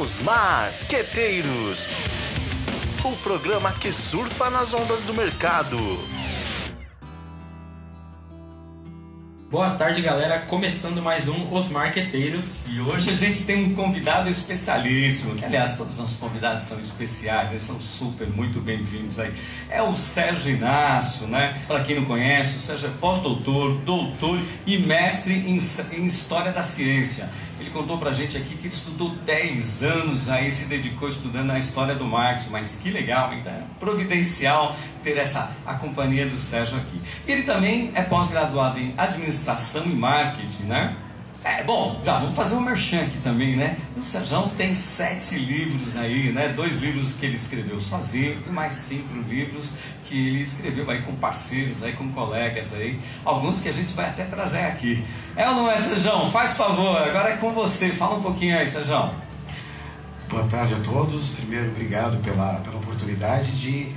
Os Marqueteiros o programa que surfa nas ondas do mercado. Boa tarde, galera. Começando mais um Os Marqueteiros. E hoje a gente tem um convidado especialíssimo, que aliás todos os nossos convidados são especiais, eles são super, muito bem-vindos aí. É o Sérgio Inácio, né? Para quem não conhece, o Sérgio é pós-doutor, doutor e mestre em, em História da Ciência. Ele contou pra gente aqui que ele estudou 10 anos aí, se dedicou estudando a história do marketing, mas que legal, então providencial ter essa a companhia do Sérgio aqui. Ele também é pós-graduado em administração e marketing, né? É, bom, já vamos fazer um merchan aqui também, né? O Sérgio tem sete livros aí, né? Dois livros que ele escreveu sozinho e mais cinco livros que ele escreveu aí com parceiros, aí com colegas aí. Alguns que a gente vai até trazer aqui. É ou não é, Sérgio? Faz favor, agora é com você. Fala um pouquinho aí, Sérgio. Boa tarde a todos. Primeiro, obrigado pela, pela oportunidade de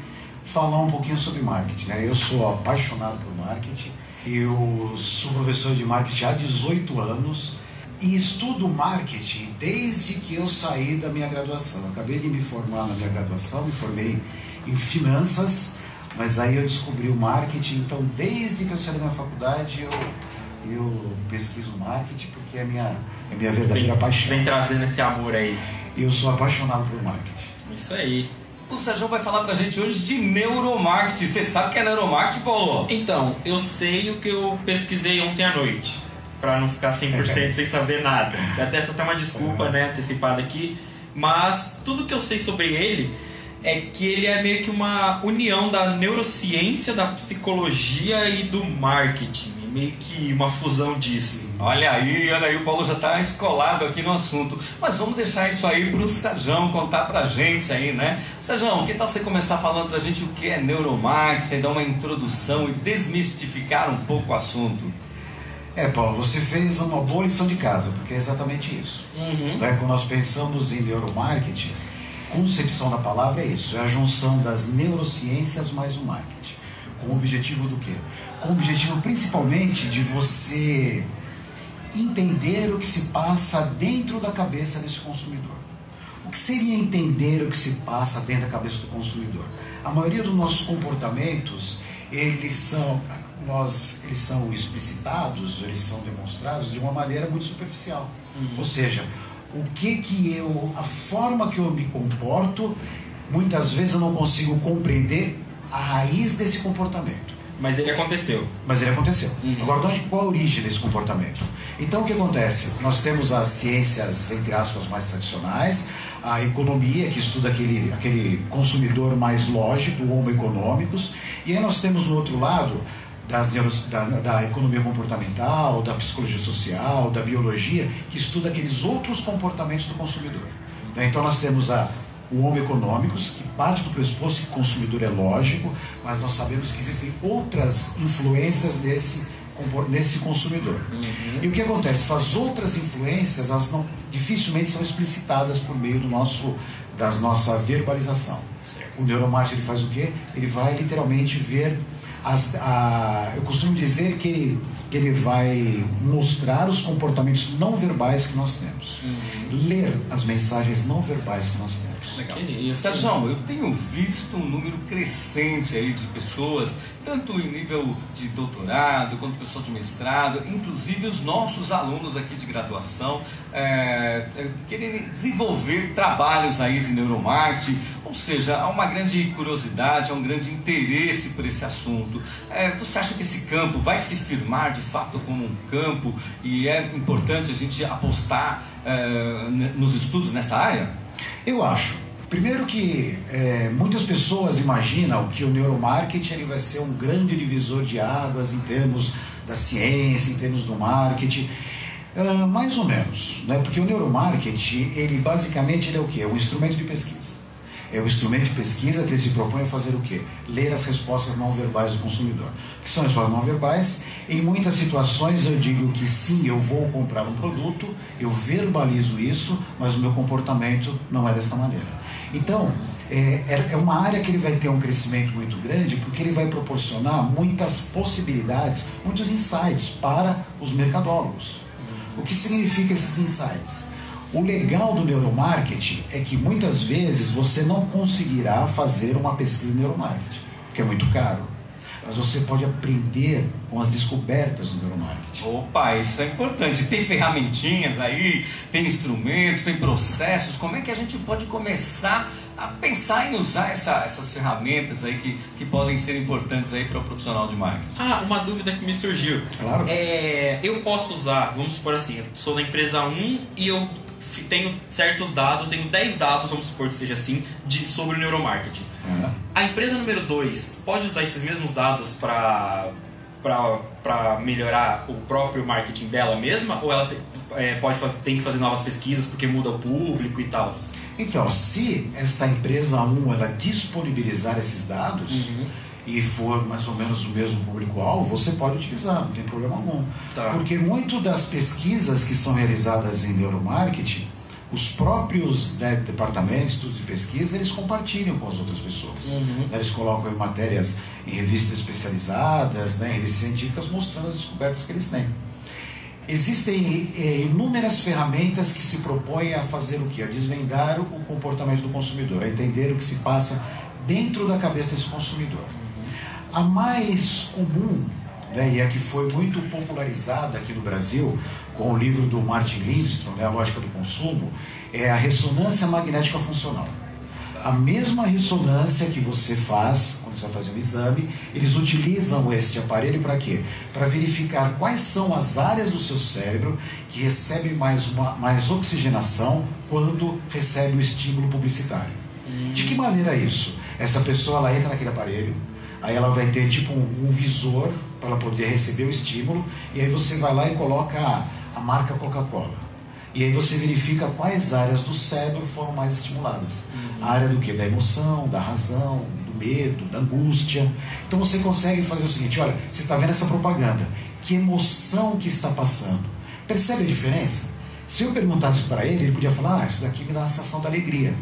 falar um pouquinho sobre marketing. Né? Eu sou apaixonado por marketing eu sou professor de marketing há 18 anos e estudo marketing desde que eu saí da minha graduação. acabei de me formar na minha graduação, me formei em finanças, mas aí eu descobri o marketing. Então, desde que eu saí da minha faculdade, eu, eu pesquiso marketing porque é a minha, é minha verdadeira vem, paixão. Vem trazendo esse amor aí. Eu sou apaixonado por marketing. Isso aí. O Sérgio vai falar pra gente hoje de neuromarketing. Você sabe o que é neuromarketing, Paulo? Então, eu sei o que eu pesquisei ontem à noite, para não ficar 100% sem saber nada. Até só ter uma desculpa, né, antecipada aqui, mas tudo que eu sei sobre ele é que ele é meio que uma união da neurociência, da psicologia e do marketing meio que uma fusão disso. Olha aí, olha aí, o Paulo já está escolado aqui no assunto. Mas vamos deixar isso aí para o Sérgio contar para a gente aí, né? Sérgio, que tal você começar falando para a gente o que é neuromarketing, dar uma introdução e desmistificar um pouco o assunto? É, Paulo, você fez uma boa lição de casa, porque é exatamente isso. Uhum. Né? Quando nós pensamos em neuromarketing, concepção da palavra é isso, é a junção das neurociências mais o marketing. Com o objetivo do quê? Com o objetivo principalmente de você entender o que se passa dentro da cabeça desse consumidor. O que seria entender o que se passa dentro da cabeça do consumidor? A maioria dos nossos comportamentos, eles são, nós, eles são explicitados, eles são demonstrados de uma maneira muito superficial. Uhum. Ou seja, o que que eu, a forma que eu me comporto, muitas vezes eu não consigo compreender a raiz desse comportamento. Mas ele aconteceu. Mas ele aconteceu. Uhum. Agora, onde, qual a origem desse comportamento? Então, o que acontece? Nós temos as ciências, entre aspas, mais tradicionais, a economia, que estuda aquele, aquele consumidor mais lógico, homo econômicos, e aí nós temos no outro lado das, da, da economia comportamental, da psicologia social, da biologia, que estuda aqueles outros comportamentos do consumidor. Então, nós temos a o homem econômicos, que parte do pressuposto que o consumidor é lógico, mas nós sabemos que existem outras influências nesse, nesse consumidor. Uhum. E o que acontece? Essas outras influências, elas não, dificilmente são explicitadas por meio do nosso, das nossa verbalização. Certo. O neuromarketing ele faz o quê? Ele vai literalmente ver as, a, eu costumo dizer que ele vai mostrar os comportamentos não verbais que nós temos. Uhum. Ler as mensagens não verbais que nós temos. Legal. Sérgio, eu tenho visto um número crescente aí de pessoas, tanto em nível de doutorado quanto pessoas de mestrado, inclusive os nossos alunos aqui de graduação, é, é, querem desenvolver trabalhos aí de neuromarketing, ou seja, há uma grande curiosidade, há um grande interesse por esse assunto. É, você acha que esse campo vai se firmar de fato como um campo e é importante a gente apostar é, nos estudos nessa área? Eu acho. Primeiro que é, muitas pessoas imaginam que o neuromarketing ele vai ser um grande divisor de águas em termos da ciência, em termos do marketing. Uh, mais ou menos, né? porque o neuromarketing, ele basicamente ele é o quê? É um instrumento de pesquisa. É um instrumento de pesquisa que ele se propõe a fazer o quê? Ler as respostas não verbais do consumidor. que são respostas não verbais? Em muitas situações eu digo que sim, eu vou comprar um produto, eu verbalizo isso, mas o meu comportamento não é desta maneira. Então, é, é, é uma área que ele vai ter um crescimento muito grande porque ele vai proporcionar muitas possibilidades, muitos insights para os mercadólogos. O que significa esses insights? O legal do neuromarketing é que muitas vezes você não conseguirá fazer uma pesquisa de neuromarketing, porque é muito caro mas você pode aprender com as descobertas do neuromarketing. Opa, isso é importante. Tem ferramentinhas aí, tem instrumentos, tem processos. Como é que a gente pode começar a pensar em usar essa, essas ferramentas aí que, que podem ser importantes aí para o profissional de marketing? Ah, uma dúvida que me surgiu. Claro. É, eu posso usar, vamos supor assim, eu sou da empresa 1 e eu tenho certos dados, tenho 10 dados, vamos supor que seja assim, de, sobre o neuromarketing. Uhum. A empresa número 2 pode usar esses mesmos dados para para melhorar o próprio marketing dela mesma ou ela te, é, pode fazer, tem que fazer novas pesquisas porque muda o público e tal? Então, se esta empresa 1 ela disponibilizar esses dados uhum. E for mais ou menos o mesmo público-alvo, você pode utilizar, não tem problema algum. Tá. Porque muito das pesquisas que são realizadas em neuromarketing os próprios né, departamentos de pesquisa eles compartilham com as outras pessoas. Uhum. Eles colocam em matérias em revistas especializadas, né, em revistas científicas, mostrando as descobertas que eles têm. Existem é, inúmeras ferramentas que se propõem a fazer o que? A desvendar o comportamento do consumidor, a entender o que se passa dentro da cabeça desse consumidor. A mais comum, né, e a que foi muito popularizada aqui no Brasil, com o livro do Martin Lindstrom, né, A Lógica do Consumo, é a ressonância magnética funcional. A mesma ressonância que você faz quando você vai fazer um exame, eles utilizam este aparelho para quê? Para verificar quais são as áreas do seu cérebro que recebem mais, uma, mais oxigenação quando recebe o estímulo publicitário. De que maneira é isso? Essa pessoa ela entra naquele aparelho, aí ela vai ter tipo um, um visor para ela poder receber o estímulo, e aí você vai lá e coloca a marca Coca-Cola. E aí você verifica quais áreas do cérebro foram mais estimuladas. Uhum. A área do que? Da emoção, da razão, do medo, da angústia. Então você consegue fazer o seguinte, olha, você está vendo essa propaganda. Que emoção que está passando? Percebe a diferença? Se eu perguntasse para ele, ele podia falar, ah, isso daqui me dá a sensação da alegria.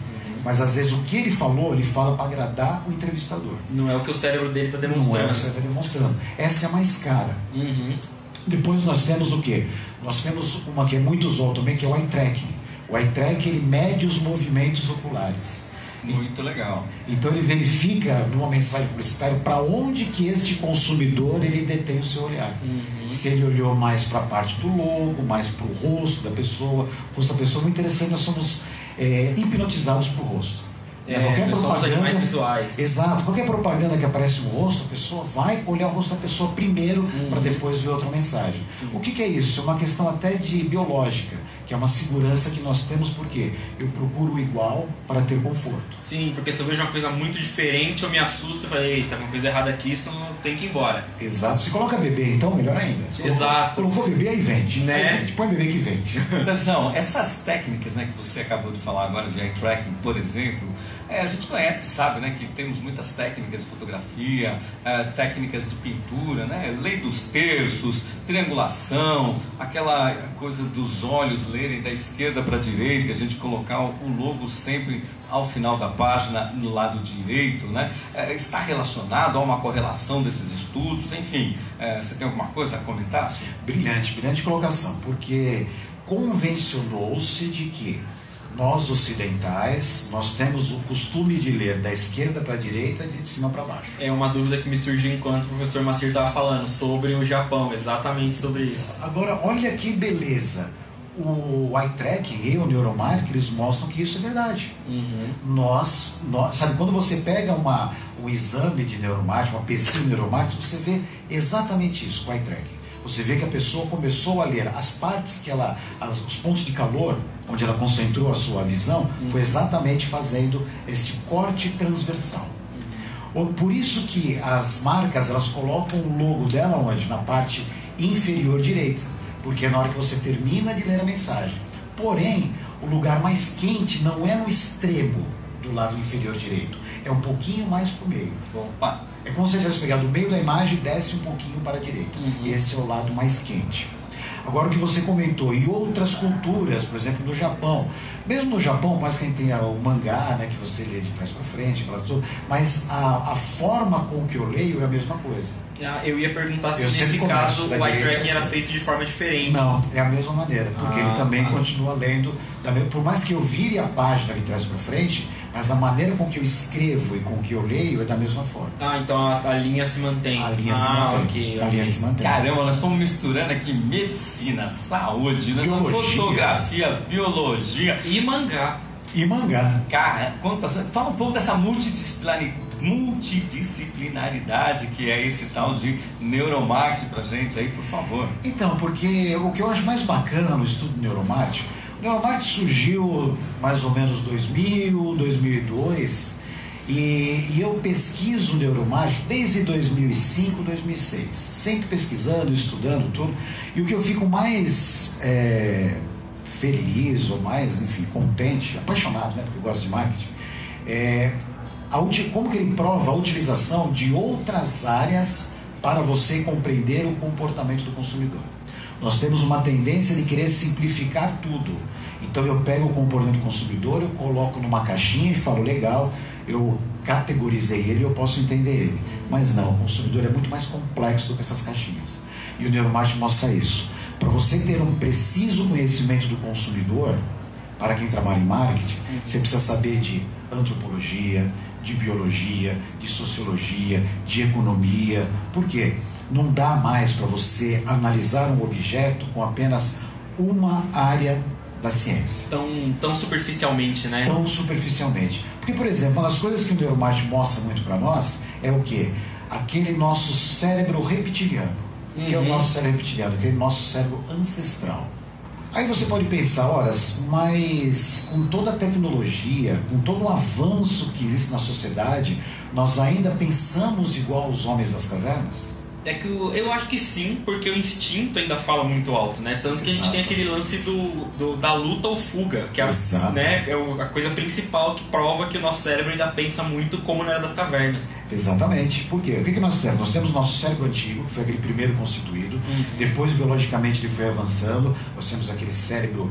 Mas às vezes o que ele falou, ele fala para agradar o entrevistador. Não é o que o cérebro dele está demonstrando. Não é o que o cérebro está demonstrando. Essa é a mais cara. Uhum. Depois nós temos o que? Nós temos uma que é muito usada também, que é o eye tracking. O eye tracking ele mede os movimentos oculares. Muito legal. Então ele verifica numa mensagem publicitária para onde que este consumidor ele detém o seu olhar. Uhum. Se ele olhou mais para a parte do logo, mais para o rosto da pessoa. O rosto da pessoa é muito interessante, nós somos é, hipnotizados por rosto. É, qualquer propaganda, mais visuais. Exato. Qualquer propaganda que aparece um rosto, a pessoa vai olhar o rosto da pessoa primeiro uhum. para depois ver outra mensagem. Sim. O que, que, é isso? É uma questão até de biológica, que é uma segurança que nós temos porque eu procuro o igual para ter conforto. Sim, porque se eu vejo uma coisa muito diferente, eu me assusto e falo, eita, uma coisa errada aqui, isso não tem que ir embora. Exato. Se coloca bebê, então, melhor ainda. Se Exato. Colocou, colocou bebê, aí vende. Né? Aí vende. Põe bebê que vende. Não, essas técnicas né, que você acabou de falar agora de eye tracking, por exemplo, é, a gente conhece, sabe, né, que temos muitas técnicas de fotografia, é, técnicas de pintura, né, lei dos terços, triangulação, aquela coisa dos olhos lerem da esquerda para a direita, a gente colocar o logo sempre ao final da página no lado direito, né? É, está relacionado a uma correlação desses estudos, enfim, é, você tem alguma coisa a comentar? Brilhante, brilhante colocação, porque convencionou-se de que nós ocidentais, nós temos o costume de ler da esquerda para a direita e de cima para baixo. É uma dúvida que me surgiu enquanto o professor Macir estava falando sobre o Japão, exatamente sobre isso. Agora, olha que beleza. O eye tracking e o neuromarketing eles mostram que isso é verdade. Uhum. Nós, nós, sabe, quando você pega uma, um exame de neuromarketing, uma pesquisa de neuromarketing, você vê exatamente isso com o eye tracking você vê que a pessoa começou a ler as partes que ela, as, os pontos de calor, onde ela concentrou a sua visão, uhum. foi exatamente fazendo este corte transversal. Uhum. Por isso que as marcas elas colocam o logo dela onde? Na parte inferior direita, porque é na hora que você termina de ler a mensagem. Porém, o lugar mais quente não é no extremo do lado inferior direito, é um pouquinho mais para o meio. Opa. É como se você tivesse pegado o meio da imagem e desce um pouquinho para a direita. Uhum. Esse é o lado mais quente. Agora o que você comentou, e outras culturas, por exemplo, no Japão. Mesmo no Japão, mais que a gente tenha o mangá, né, que você lê de trás para frente, tudo, mas a, a forma com que eu leio é a mesma coisa. Ah, eu ia perguntar se eu nesse caso o eye tracking era feito de forma diferente. Não, é a mesma maneira, porque ah, ele também ah. continua lendo por mais que eu vire a página de trás para frente, mas a maneira com que eu escrevo e com que eu leio é da mesma forma. Ah, então a, a linha se mantém. A linha ah, se mantém. ok, a ok. linha se mantém. Caramba, nós estamos misturando aqui medicina, saúde, né? Biologia. fotografia, biologia. E mangá. E mangá. Cara, conta, fala um pouco dessa multidisciplinaridade, multidisciplinaridade que é esse tal de neuromarketing pra gente aí, por favor. Então, porque o que eu acho mais bacana no estudo do neuromarketing, neuromarketing surgiu mais ou menos 2000, 2002, e, e eu pesquiso neuromarketing desde 2005, 2006, sempre pesquisando, estudando tudo, e o que eu fico mais é, feliz, ou mais, enfim, contente, apaixonado, né, porque eu gosto de marketing, é a como que ele prova a utilização de outras áreas para você compreender o comportamento do consumidor. Nós temos uma tendência de querer simplificar tudo. Então eu pego o comportamento do consumidor, eu coloco numa caixinha e falo, legal, eu categorizei ele, eu posso entender ele. Mas não, o consumidor é muito mais complexo do que essas caixinhas. E o neuromarketing mostra isso. Para você ter um preciso conhecimento do consumidor, para quem trabalha em marketing, você precisa saber de antropologia, de biologia, de sociologia, de economia. Por quê? Não dá mais para você analisar um objeto com apenas uma área da ciência. Tão, tão superficialmente, né? Tão superficialmente. Porque, por exemplo, uma das coisas que o neuromarketing mostra muito para nós é o quê? Aquele nosso cérebro reptiliano. O que é o Uhum. nosso cérebro reptiliano? Aquele nosso cérebro ancestral. Aí você pode pensar, horas, mas com toda a tecnologia, com todo o avanço que existe na sociedade, nós ainda pensamos igual os homens das cavernas? É que o- eu acho que sim, porque o instinto ainda fala muito alto, né? Tanto que a gente Exato. tem aquele lance do, do- da luta ou fuga, que é, a- Exato. né, é a coisa principal que prova que o nosso cérebro ainda pensa muito como na era das cavernas. Exatamente. Por quê? O que, que nós temos? Nós temos o nosso cérebro antigo, que foi aquele primeiro constituído. Depois, biologicamente, ele foi avançando. Nós temos aquele cérebro,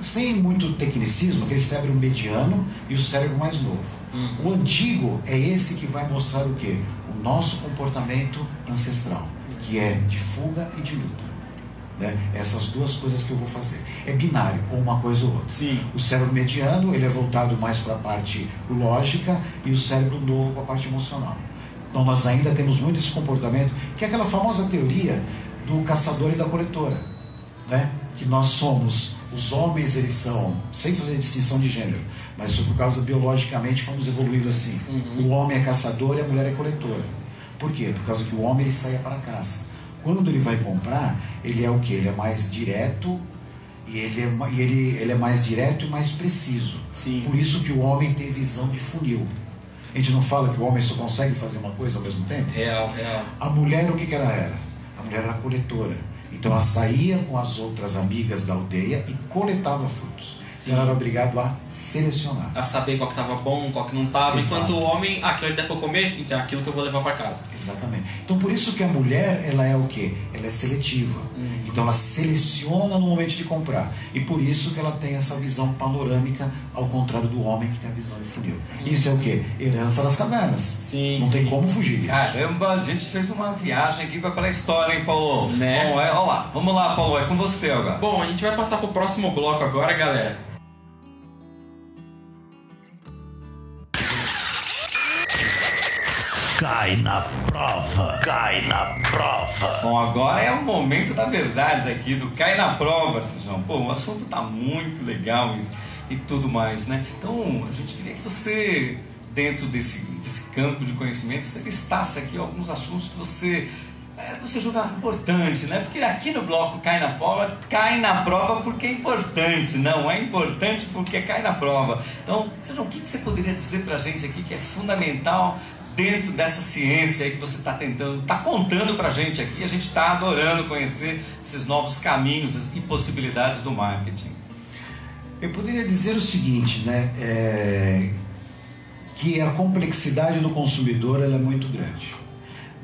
sem muito tecnicismo, aquele cérebro mediano e o cérebro mais novo. O antigo é esse que vai mostrar o quê? O nosso comportamento ancestral, que é de fuga e de luta. Né? Essas duas coisas que eu vou fazer. É binário, ou uma coisa ou outra. Sim. O cérebro mediano ele é voltado mais para a parte lógica e o cérebro novo para a parte emocional. Então nós ainda temos muito esse comportamento, que é aquela famosa teoria do caçador e da coletora, né? Que nós somos, os homens eles são, sem fazer distinção de gênero, mas isso por causa biologicamente fomos evoluindo assim. O homem é caçador e a mulher é coletora. Por quê? Por causa que o homem ele saia para a caça. Quando ele vai comprar, ele é o que? Ele é mais direto e ele é, e ele, ele é mais direto e mais preciso. Sim. Por isso que o homem tem visão de funil. A gente não fala que o homem só consegue fazer uma coisa ao mesmo tempo? Real, real. A mulher, o que, que ela era? A mulher era coletora. Então ela saía com as outras amigas da aldeia e coletava frutos. Sim. Ela era obrigada a selecionar. A saber qual que tava bom, qual que não tava. Exato. Enquanto o homem, ah, aquilo ali dá pra eu comer, então é aquilo que eu vou levar pra casa. Exatamente. Então por isso que a mulher, ela é o quê? Ela é seletiva. Então ela seleciona no momento de comprar. E por isso que ela tem essa visão panorâmica, ao contrário do homem que tem a visão de funil. Isso é o quê? Herança das cavernas. Sim, Não tem sim. como fugir disso. Caramba, a gente fez uma viagem aqui para a história, hein, Paulo? Né? Bom, é, olha lá, vamos lá, Paulo, é com você agora. Bom, a gente vai passar pro próximo bloco agora, galera. Cai na prova, cai na prova. Bom, agora é o momento da verdade aqui, do cai na prova, Sejão. Pô, o assunto tá muito legal e, e tudo mais, né? Então, a gente queria que você, dentro desse, desse campo de conhecimento, você listasse aqui alguns assuntos que você, é, você julga importante, né? Porque aqui no bloco Cai na Prova, cai na prova porque é importante, não é importante porque cai na prova. Então, Sejão, o que, você poderia dizer pra gente aqui que é fundamental dentro dessa ciência aí que você está tentando, está contando para a gente aqui, a gente está adorando conhecer esses novos caminhos e possibilidades do marketing. Eu poderia dizer o seguinte, né? é, que a complexidade do consumidor é muito grande.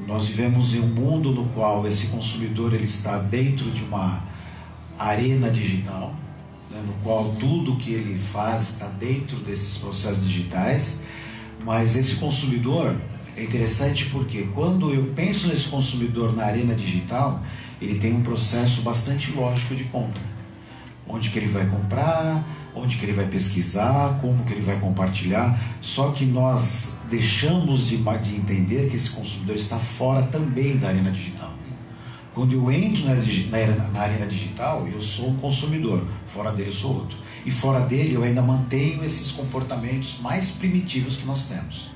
Nós vivemos em um mundo no qual esse consumidor ele está dentro de uma arena digital, né, no qual tudo que ele faz está dentro desses processos digitais, mas esse consumidor é interessante porque quando eu penso nesse consumidor na arena digital, ele tem um processo bastante lógico de compra. onde que ele vai comprar, onde que ele vai pesquisar, como que ele vai compartilhar. Só que nós deixamos de, de entender que esse consumidor está fora também da arena digital. Quando eu entro na, na, na arena digital, eu sou um consumidor, fora dele eu sou outro. E fora dele eu ainda mantenho esses comportamentos mais primitivos que nós temos.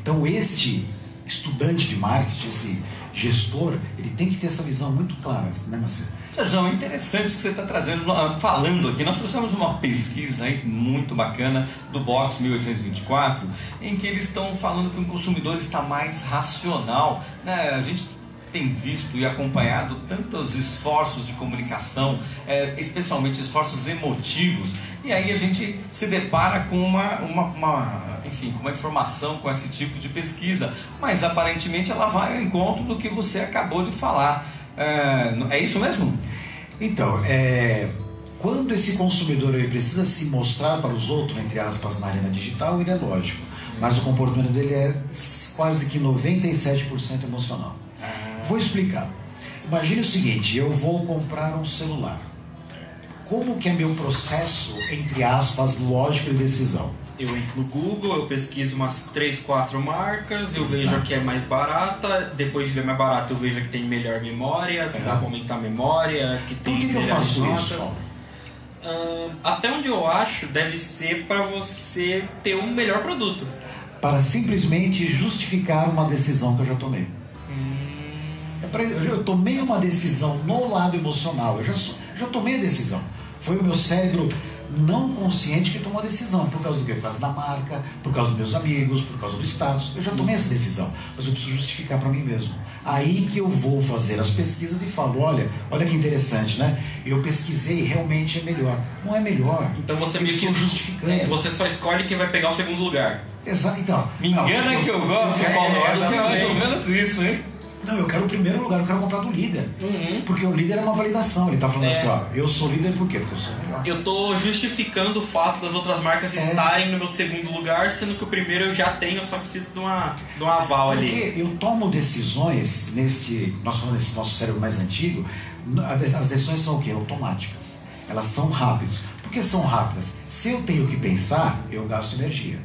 Então este estudante de marketing, esse gestor, ele tem que ter essa visão muito clara, né, Marcelo? Sejão, é interessante isso que você está trazendo, ah, falando aqui. Nós trouxemos uma pesquisa aí muito bacana do Box 1824, em que eles estão falando que o consumidor está mais racional. Né? A gente tem visto e acompanhado tantos esforços de comunicação, é, especialmente esforços emotivos, e aí a gente se depara com uma, uma, uma, enfim, com uma informação, com esse tipo de pesquisa, mas aparentemente ela vai ao encontro do que você acabou de falar. É, é isso mesmo? Então, é, quando esse consumidor ele precisa se mostrar para os outros, entre aspas, na arena digital, ele é lógico. Mas o comportamento dele é quase que 97% emocional. Vou explicar. Imagine o seguinte, eu vou comprar um celular. Como que é meu processo, entre aspas, lógico de decisão? Eu entro no Google, eu pesquiso umas 3, 4 marcas, eu Exato. vejo a que é mais barata, depois de ver mais barata eu vejo a que tem melhor memória, se é. dá pra aumentar a memória, que tem Por que, que eu faço notas. isso? Uh, até onde eu acho, deve ser para você ter um melhor produto. Para simplesmente justificar uma decisão que eu já tomei. É eu tomei uma decisão no lado emocional, eu já, já tomei a decisão. Foi o meu cérebro não consciente que tomou a decisão. Por causa do quê? Por causa da marca, por causa dos meus amigos, por causa do status. Eu já tomei essa decisão, mas eu preciso justificar para mim mesmo. Aí que eu vou fazer as pesquisas e falo, olha, olha que interessante, né? Eu pesquisei realmente é melhor. Não é melhor. Então você me estou justificando. É, você só escolhe quem vai pegar o segundo lugar. Exato. Então. Me engana não, eu, que eu gosto, é, Paulo. É, acho que é mais ou menos isso, hein? Não, eu quero o primeiro lugar, eu quero comprar do líder. Uhum. Porque o líder é uma validação. Ele tá falando é. assim, ó, eu sou líder por quê? Porque eu sou melhor. Eu tô justificando o fato das outras marcas é. estarem no meu segundo lugar, sendo que o primeiro eu já tenho, eu só preciso de, uma, de um aval porque ali. Porque eu tomo decisões neste. Nós falamos desse nosso cérebro mais antigo, as decisões são o quê? Automáticas. Elas são rápidas. Por que são rápidas? Se eu tenho que pensar, eu gasto energia.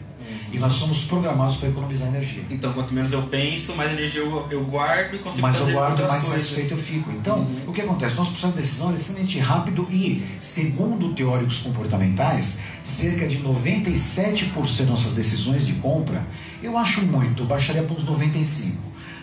E nós somos programados para economizar energia. Então, quanto menos eu penso, mais energia eu, eu guardo e consigo mais fazer eu guardo, outras mais coisas. satisfeito eu fico. Então, uhum. o que acontece? Nosso processo de decisão é extremamente rápido e, segundo teóricos comportamentais, cerca de 97% das nossas decisões de compra, eu acho muito, eu baixaria para uns 95%.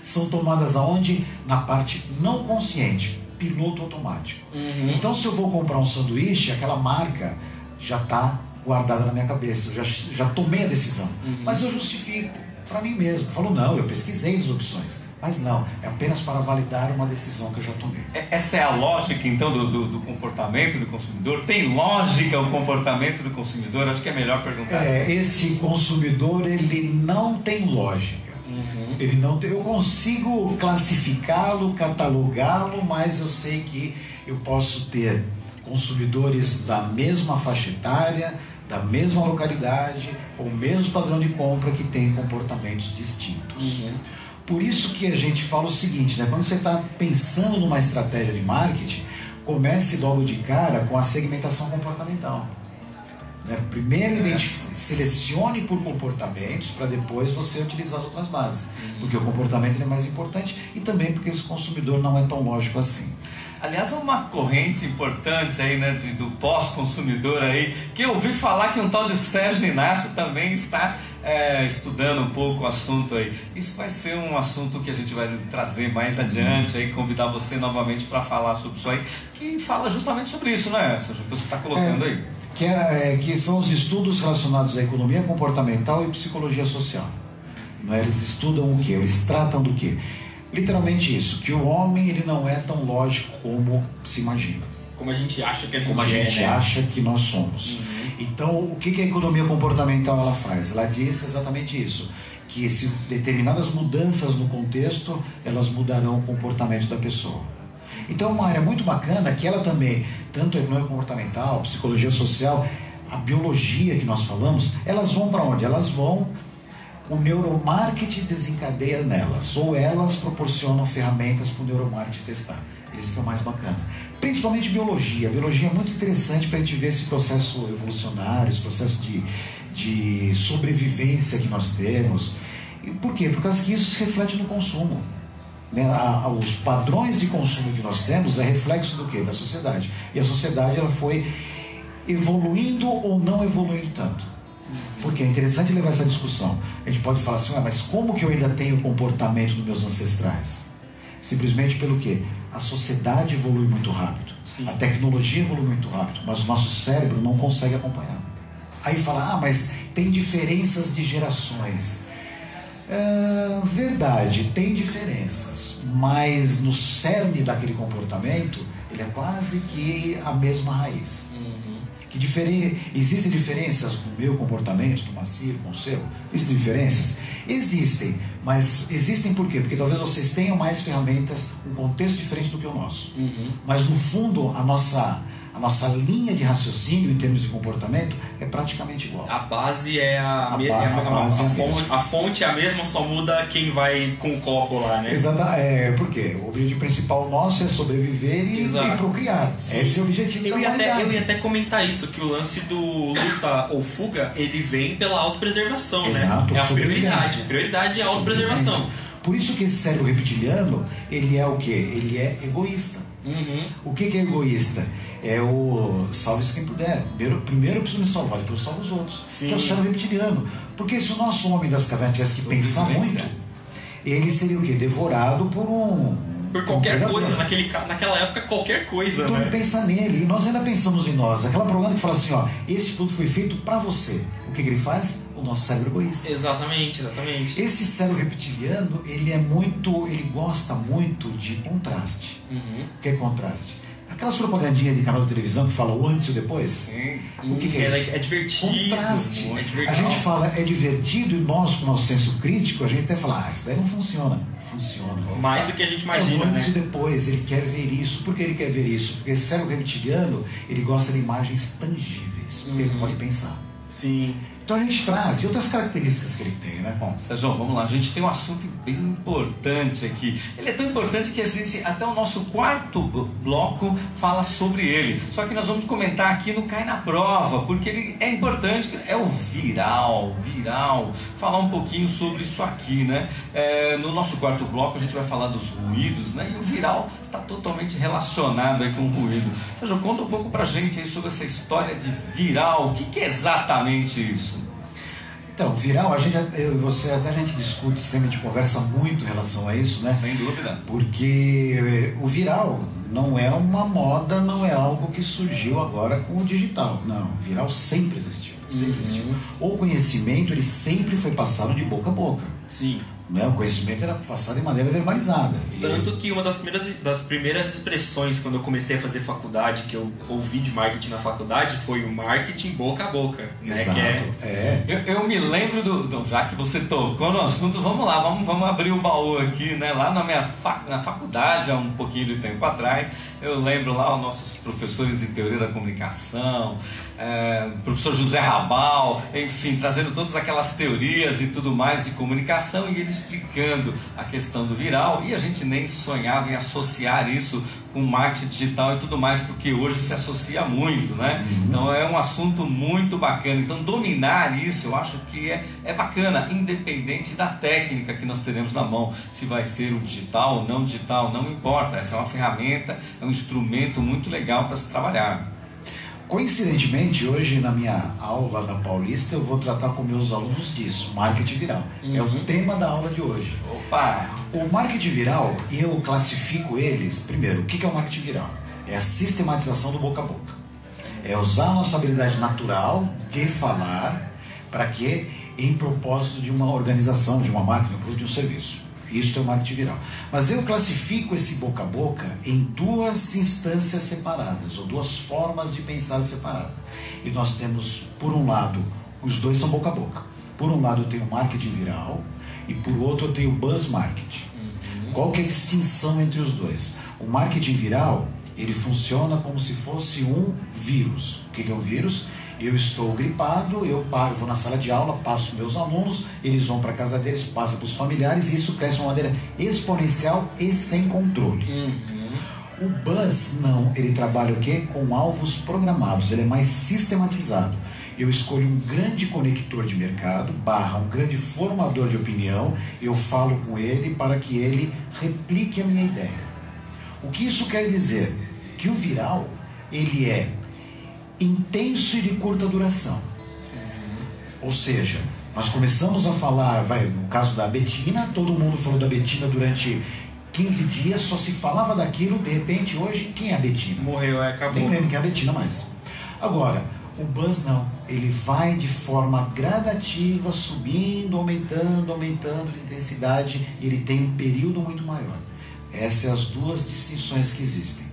São tomadas aonde? Na parte não consciente, piloto automático. Uhum. Então, se eu vou comprar um sanduíche, aquela marca já está guardada na minha cabeça. Eu já, já tomei a decisão. Uhum. Mas eu justifico para mim mesmo. Falo, não, eu pesquisei as opções. Mas não, é apenas para validar uma decisão que eu já tomei. É, essa é a lógica, então, do, do, do comportamento do consumidor? Tem lógica o comportamento do consumidor? Acho que é melhor perguntar é, assim. Esse consumidor, ele não tem lógica. Uhum. Ele não tem, eu consigo classificá-lo, catalogá-lo, mas eu sei que eu posso ter consumidores da mesma faixa etária, da mesma localidade, com o mesmo padrão de compra que tem comportamentos distintos. Uhum. Por isso que a gente fala o seguinte, né? quando você está pensando numa estratégia de marketing, comece logo de cara com a segmentação comportamental. Né? Primeiro é. selecione por comportamentos para depois você utilizar as outras bases. Uhum. Porque o comportamento é mais importante e também porque esse consumidor não é tão lógico assim. Aliás, uma corrente importante aí, né, de, do pós-consumidor aí, que eu ouvi falar que um tal de Sérgio Inácio também está é, estudando um pouco o assunto aí. Isso vai ser um assunto que a gente vai trazer mais adiante aí, convidar você novamente para falar sobre isso aí, que fala justamente sobre isso, né, Sérgio? Que você está colocando é, aí. Que, é, que são os estudos relacionados à economia comportamental e psicologia social. Não é? Eles estudam o quê? Eles tratam do quê? Literalmente isso, que o homem ele não é tão lógico como se imagina. Como a gente acha que a gente Como a gente é, né? acha que nós somos. Uhum. Então, o que, que a economia comportamental ela faz? Ela diz exatamente isso, que se determinadas mudanças no contexto, elas mudarão o comportamento da pessoa. Então, uma área muito bacana que ela também, tanto a economia comportamental, psicologia social, a biologia que nós falamos, elas vão para onde? Elas vão o neuromarketing desencadeia nelas, ou elas proporcionam ferramentas para o neuromarketing testar. Esse que é o mais bacana. principalmente biologia. A biologia é muito interessante para a gente ver esse processo evolucionário, esse processo de, de sobrevivência que nós temos. E por quê? Por causa que isso se reflete no consumo. Né? A, os padrões de consumo que nós temos é reflexo do quê? Da sociedade. E a sociedade ela foi evoluindo ou não evoluindo tanto. Porque é interessante levar essa discussão. A gente pode falar assim, ah, mas como que eu ainda tenho o comportamento dos meus ancestrais? Simplesmente pelo quê? A sociedade evolui muito rápido. Sim. A tecnologia evolui muito rápido, mas o nosso cérebro não consegue acompanhar. Aí fala, ah, mas tem diferenças de gerações. É, verdade, tem diferenças, mas no cerne daquele comportamento, ele é quase que a mesma raiz. Uhum. Que diferen... Existem diferenças no meu comportamento, do Macir, com o seu? Existem diferenças? Existem, mas existem por quê? Porque talvez vocês tenham mais ferramentas, um contexto diferente do que o nosso. Uhum. Mas no fundo, a nossa a nossa linha de raciocínio em termos de comportamento é praticamente igual. A base é a, a, é a, a, base a, fonte, a fonte é a mesma, só muda quem vai com o copo lá, né? Exato, é, porque o objetivo principal nosso é sobreviver e, e procriar. Sim. Esse é o objetivo eu da ia até, Eu ia até comentar isso, que o lance do luta ou fuga, ele vem pela autopreservação, né? Exato, né? É a prioridade. Prioridade é a autopreservação. Por isso que esse cérebro reptiliano, ele é o quê? Ele é egoísta. Uhum. O que, que é egoísta? É o salve-se quem puder. Primeiro, primeiro eu preciso me salvar, depois eu salvo os outros. Sim. Que é o cérebro reptiliano. Porque se o nosso homem das cavernas tivesse que pensar muito, ele seria o quê? Devorado por um. Por qualquer um coisa, naquele, naquela época, qualquer coisa. Então né? pensa nele. E nós ainda pensamos em nós. Aquela programa que fala assim: ó, esse produto foi feito para você. O que, que ele faz? O nosso cérebro egoísta. Exatamente, exatamente. Esse cérebro reptiliano, ele é muito. Ele gosta muito de contraste. Uhum. O que é contraste? Aquelas propagandinhas de canal de televisão que falam o antes e o depois? Sim. O que, que é, é isso? É divertido. Contraste. É divertido. A gente fala é divertido e nós, com o nosso senso crítico, a gente até fala, ah, isso daí não funciona. Funciona. Mais do que a gente imagina. É o antes né? e depois. Ele quer ver isso. Por que ele quer ver isso? Porque esse cérebro reptiliano, ele gosta de imagens tangíveis. Porque uhum. ele pode pensar. Sim. Então a gente traz, e outras características que ele tem, né? Bom, Sérgio, vamos lá. A gente tem um assunto bem importante aqui. Ele é tão importante que a gente, até o nosso quarto bloco, fala sobre ele. Só que nós vamos comentar aqui no Cai na Prova, porque ele é importante, é o viral, viral. Falar um pouquinho sobre isso aqui, né? É, no nosso quarto bloco a gente vai falar dos ruídos, né? E o viral está totalmente relacionado aí com o ruído. Sérgio, conta um pouco pra gente aí sobre essa história de viral. O que, que é exatamente isso? Então, viral, a gente, eu e você até a gente discute sempre, a gente conversa muito em relação a isso, né? Sem dúvida. Porque eh, o viral não é uma moda, não é algo que surgiu agora com o digital. Não, viral sempre existiu. Sempre uhum. existiu. O conhecimento, ele sempre foi passado de boca a boca. Sim. Né? O conhecimento era passado de maneira verbalizada. Tanto que uma das primeiras, das primeiras expressões quando eu comecei a fazer faculdade, que eu ouvi de marketing na faculdade, foi o marketing boca a boca. Né? Exato. É... é. Eu, eu, me lembro do, do, Já que você tocou no assunto, vamos lá, vamos, vamos abrir o baú aqui, né? Lá na minha fac, na faculdade, há um pouquinho de tempo atrás, eu lembro lá os nossos professores de teoria da comunicação, é, professor José Rabal, enfim, trazendo todas aquelas teorias e tudo mais de comunicação e eles explicando a questão do viral e a gente nem sonhava em associar isso com marketing digital e tudo mais, porque hoje se associa muito, né? Uhum. Então é um assunto muito bacana. Então dominar isso eu acho que é, é bacana, independente da técnica que nós teremos na mão, se vai ser o digital ou não digital, não importa. Essa é uma ferramenta, é um instrumento muito legal para se trabalhar. Coincidentemente, hoje na minha aula da Paulista, eu vou tratar com meus alunos disso, marketing viral. Uhum. É o uhum. tema da aula de hoje. Opa! O marketing viral, eu classifico eles, primeiro, o que é o marketing viral? É a sistematização do boca a boca. É usar a nossa habilidade natural de falar para que em propósito de uma organização, de uma máquina, de um produto, de um serviço. Isso é o marketing viral. Mas eu classifico esse boca a boca em duas instâncias separadas, ou duas formas de pensar separadas. E nós temos, por um lado, os dois são boca a boca. Por um lado eu tenho marketing viral e por outro eu tenho buzz marketing. Uhum. Qual que é a distinção entre os dois? O marketing viral, ele funciona como se fosse um vírus. O que é um vírus? Eu estou gripado, eu vou na sala de aula, passo meus alunos, eles vão para casa deles, passa para os familiares, e isso cresce de uma maneira exponencial e sem controle. Uhum. O Buzz, não, ele trabalha o quê? Com alvos programados, ele é mais sistematizado. Eu escolho um grande conector de mercado, barra um grande formador de opinião, eu falo com ele para que ele replique a minha ideia. O que isso quer dizer? Que o viral, ele é intenso e de curta duração. Ou seja, nós começamos a falar, vai, no caso da Betina, todo mundo falou da Betina durante 15 dias, só se falava daquilo, de repente hoje, quem é a Betina? Morreu, é, acabou. Nem lembro quem é a Betina mais. Agora, o Buzz não, ele vai de forma gradativa, subindo, aumentando, aumentando de intensidade, e ele tem um período muito maior. Essas são as duas distinções que existem.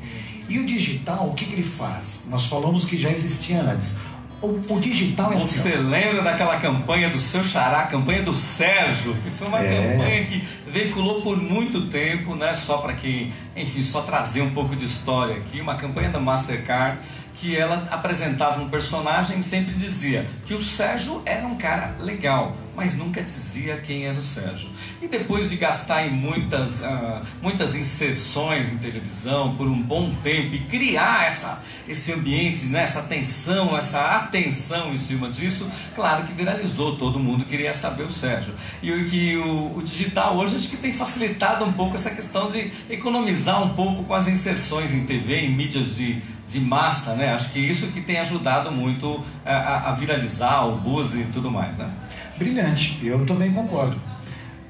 E o digital, o que, que ele faz? Nós falamos que já existia antes. O, o digital é Você assim. lembra daquela campanha do seu xará, a campanha do Sérgio, que foi uma É. campanha que veiculou por muito tempo, né? Só para que, enfim, só trazer um pouco de história aqui, uma campanha da Mastercard que ela apresentava um personagem e sempre dizia que o Sérgio era um cara legal, mas nunca dizia quem era o Sérgio. E depois de gastar em muitas, ah, muitas inserções em televisão por um bom tempo e criar essa, esse ambiente, né, essa tensão, essa atenção em cima disso, claro que viralizou, todo mundo queria saber o Sérgio. E que o, o digital hoje acho que tem facilitado um pouco essa questão de economizar um pouco com as inserções em TV, em mídias de, de massa, né? Acho que isso que tem ajudado muito a, a- a viralizar o buzz e tudo mais, né? Brilhante, eu também concordo.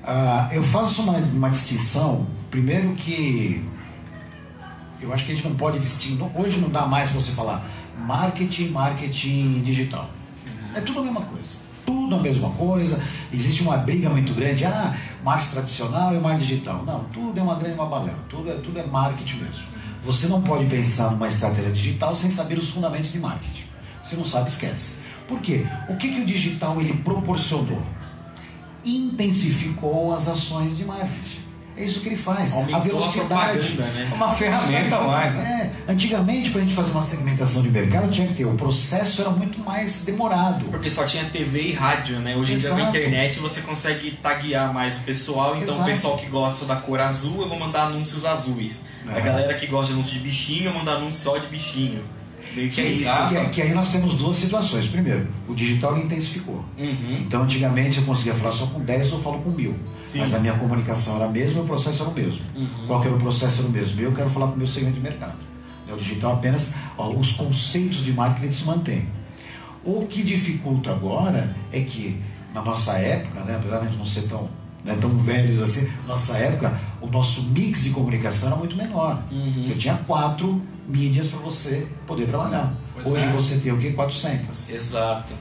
Ah, eu faço uma, uma distinção, primeiro que eu acho que a gente não pode distinguir, hoje não dá mais para você falar marketing, marketing digital. É tudo a mesma coisa. Tudo a mesma coisa. Existe uma briga muito grande, ah, marketing tradicional e marketing digital. Não, tudo é uma grande uma balela, tudo é, tudo é marketing mesmo. Você não pode pensar numa estratégia digital sem saber os fundamentos de marketing. Você não sabe, esquece. Por quê? O que, que o digital ele proporcionou? Intensificou as ações de marketing. É isso que ele faz. Aumentou a a velocidade. propaganda, né? Uma ferramenta a mais, né? É, antigamente, para a gente fazer uma segmentação de mercado, tinha que ter. O processo era muito mais demorado. Porque só tinha TV e rádio, né? Hoje em dia com a internet você consegue taguear mais o pessoal. Então Exato. o pessoal que gosta da cor azul, eu vou mandar anúncios azuis. A É. galera que gosta de anúncio de bichinho, eu vou mandar anúncio só de bichinho. Meio que é isso. Que, que aí nós temos duas situações. Primeiro, o digital intensificou. Uhum. Então, antigamente eu conseguia falar só com 10, eu falo com mil. Sim. Mas a minha comunicação era a mesma, o processo era o mesmo. Uhum. Qual que era o processo era o mesmo? Eu quero falar com o meu segmento de mercado. Né, O digital apenas, ó, os conceitos de marketing se mantêm. O que dificulta agora é que, na nossa época, né, apesar de não ser tão, né, tão velhos assim, nossa época, o nosso mix de comunicação era muito menor. Uhum. Você tinha quatro mídias para você poder trabalhar. Pois Hoje é. você tem o quê? 400. Exato.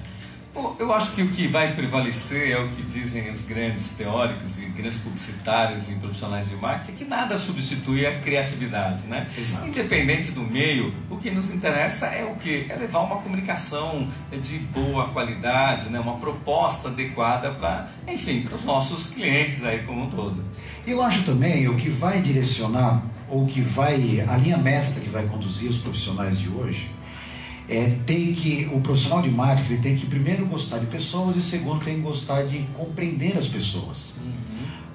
Eu acho que o que vai prevalecer é o que dizem os grandes teóricos e grandes publicitários e profissionais de marketing, que nada substitui a criatividade, né? Exato. Independente do meio, o que nos interessa é o que? É levar uma comunicação de boa qualidade, né? uma proposta adequada para, enfim, para os nossos clientes aí como um todo. Eu acho também o que vai direcionar, ou que vai, a linha mestra que vai conduzir os profissionais de hoje, é tem que, o profissional de marketing ele tem que primeiro gostar de pessoas e segundo tem que gostar de compreender as pessoas.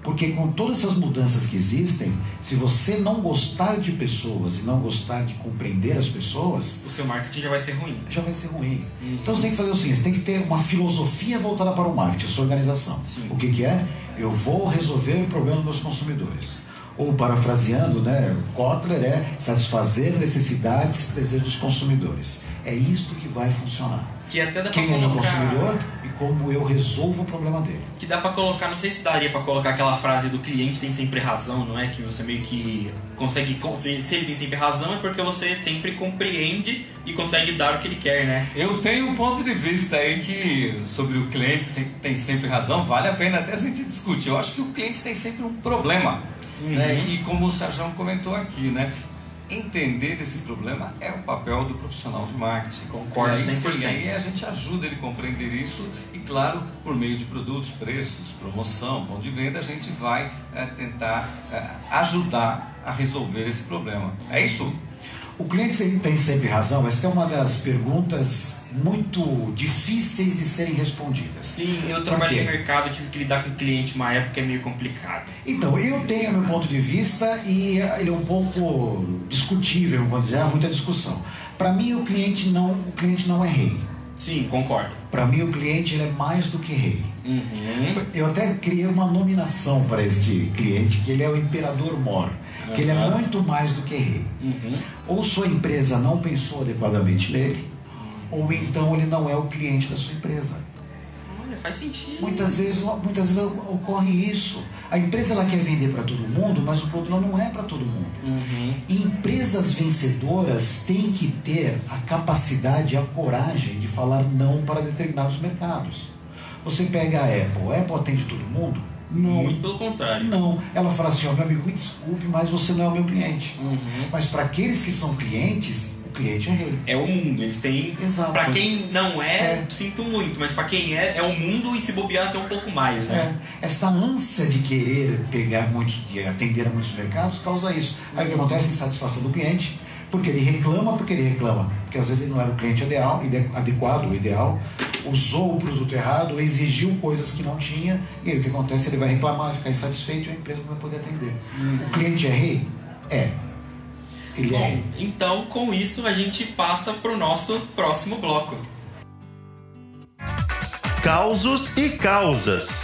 Porque com todas essas mudanças que existem, se você não gostar de pessoas e não gostar de compreender as pessoas, O seu marketing já vai ser ruim. já vai ser ruim. Então você tem que fazer o seguinte, você tem que ter uma filosofia voltada para o marketing, a sua organização. Sim. O que, que é? Eu vou resolver o problema dos consumidores. Ou parafraseando, né, Kotler é satisfazer necessidades, desejos dos consumidores. É isto que vai funcionar. Que até dá Quem é o consumidor e como eu resolvo o problema dele. Que dá pra colocar, não sei se daria pra colocar aquela frase do cliente tem sempre razão, não é? Que você meio que consegue. con- Se ele tem sempre razão é porque você sempre compreende e consegue dar o que ele quer, né? Eu tenho um ponto de vista aí que sobre o cliente sempre- tem sempre razão, vale a pena até a gente discutir. Eu acho que o cliente tem sempre um problema. Né? E como o Sérgio comentou aqui, né? Entender esse problema é o papel do profissional de marketing. Concordo E aí, 100%. sim, aí a gente ajuda ele a compreender isso e, claro, por meio de produtos, preços, promoção, ponto de venda, a gente vai eh, tentar eh, ajudar a resolver esse problema. É isso? O cliente ele tem sempre razão. Essa é uma das perguntas muito difíceis de serem respondidas. Sim, eu quê? no mercado, tive que lidar com cliente uma época é meio complicado. Então, eu tenho meu ponto de vista e ele é um pouco discutível, quando dizer, há muita discussão. Para mim, o cliente não, o cliente não é rei. Sim, concordo. Para mim, o cliente ele é mais do que rei. Uhum. Eu até criei uma nominação para este cliente, que ele é o imperador mor, que ele é muito mais do que rei. Uhum. Ou sua empresa não pensou adequadamente nele, ou então ele não é o cliente da sua empresa. Olha, faz sentido. Muitas vezes, muitas vezes ocorre isso. A empresa ela quer vender para todo mundo, mas o produto não é para todo mundo. Uhum. E empresas vencedoras têm que ter a capacidade e a coragem de falar não para determinados mercados. Você pega a Apple, a Apple atende todo mundo? Não. Muito pelo contrário. Não. Ela fala assim, ó, meu amigo, me desculpe, mas você não é o meu cliente. Uhum. Mas para aqueles que são clientes, o cliente é rei. É o mundo, eles têm. Exato. Pra quem não é, É. sinto muito, mas pra quem é, é o mundo e se bobear até um pouco mais, né? É, esta ânsia de querer pegar muitos, de atender a muitos mercados causa isso. Aí o que acontece? Insatisfação do cliente, porque ele reclama, porque ele reclama, porque às vezes ele não era o cliente ideal, ide- adequado, o ideal, usou o produto errado, exigiu coisas que não tinha, e aí o que acontece? Ele vai reclamar, vai ficar insatisfeito e a empresa não vai poder atender. O cliente é rei? É. Ele é Bom, rei. então com isso a gente passa pro nosso próximo bloco. Causos e causas.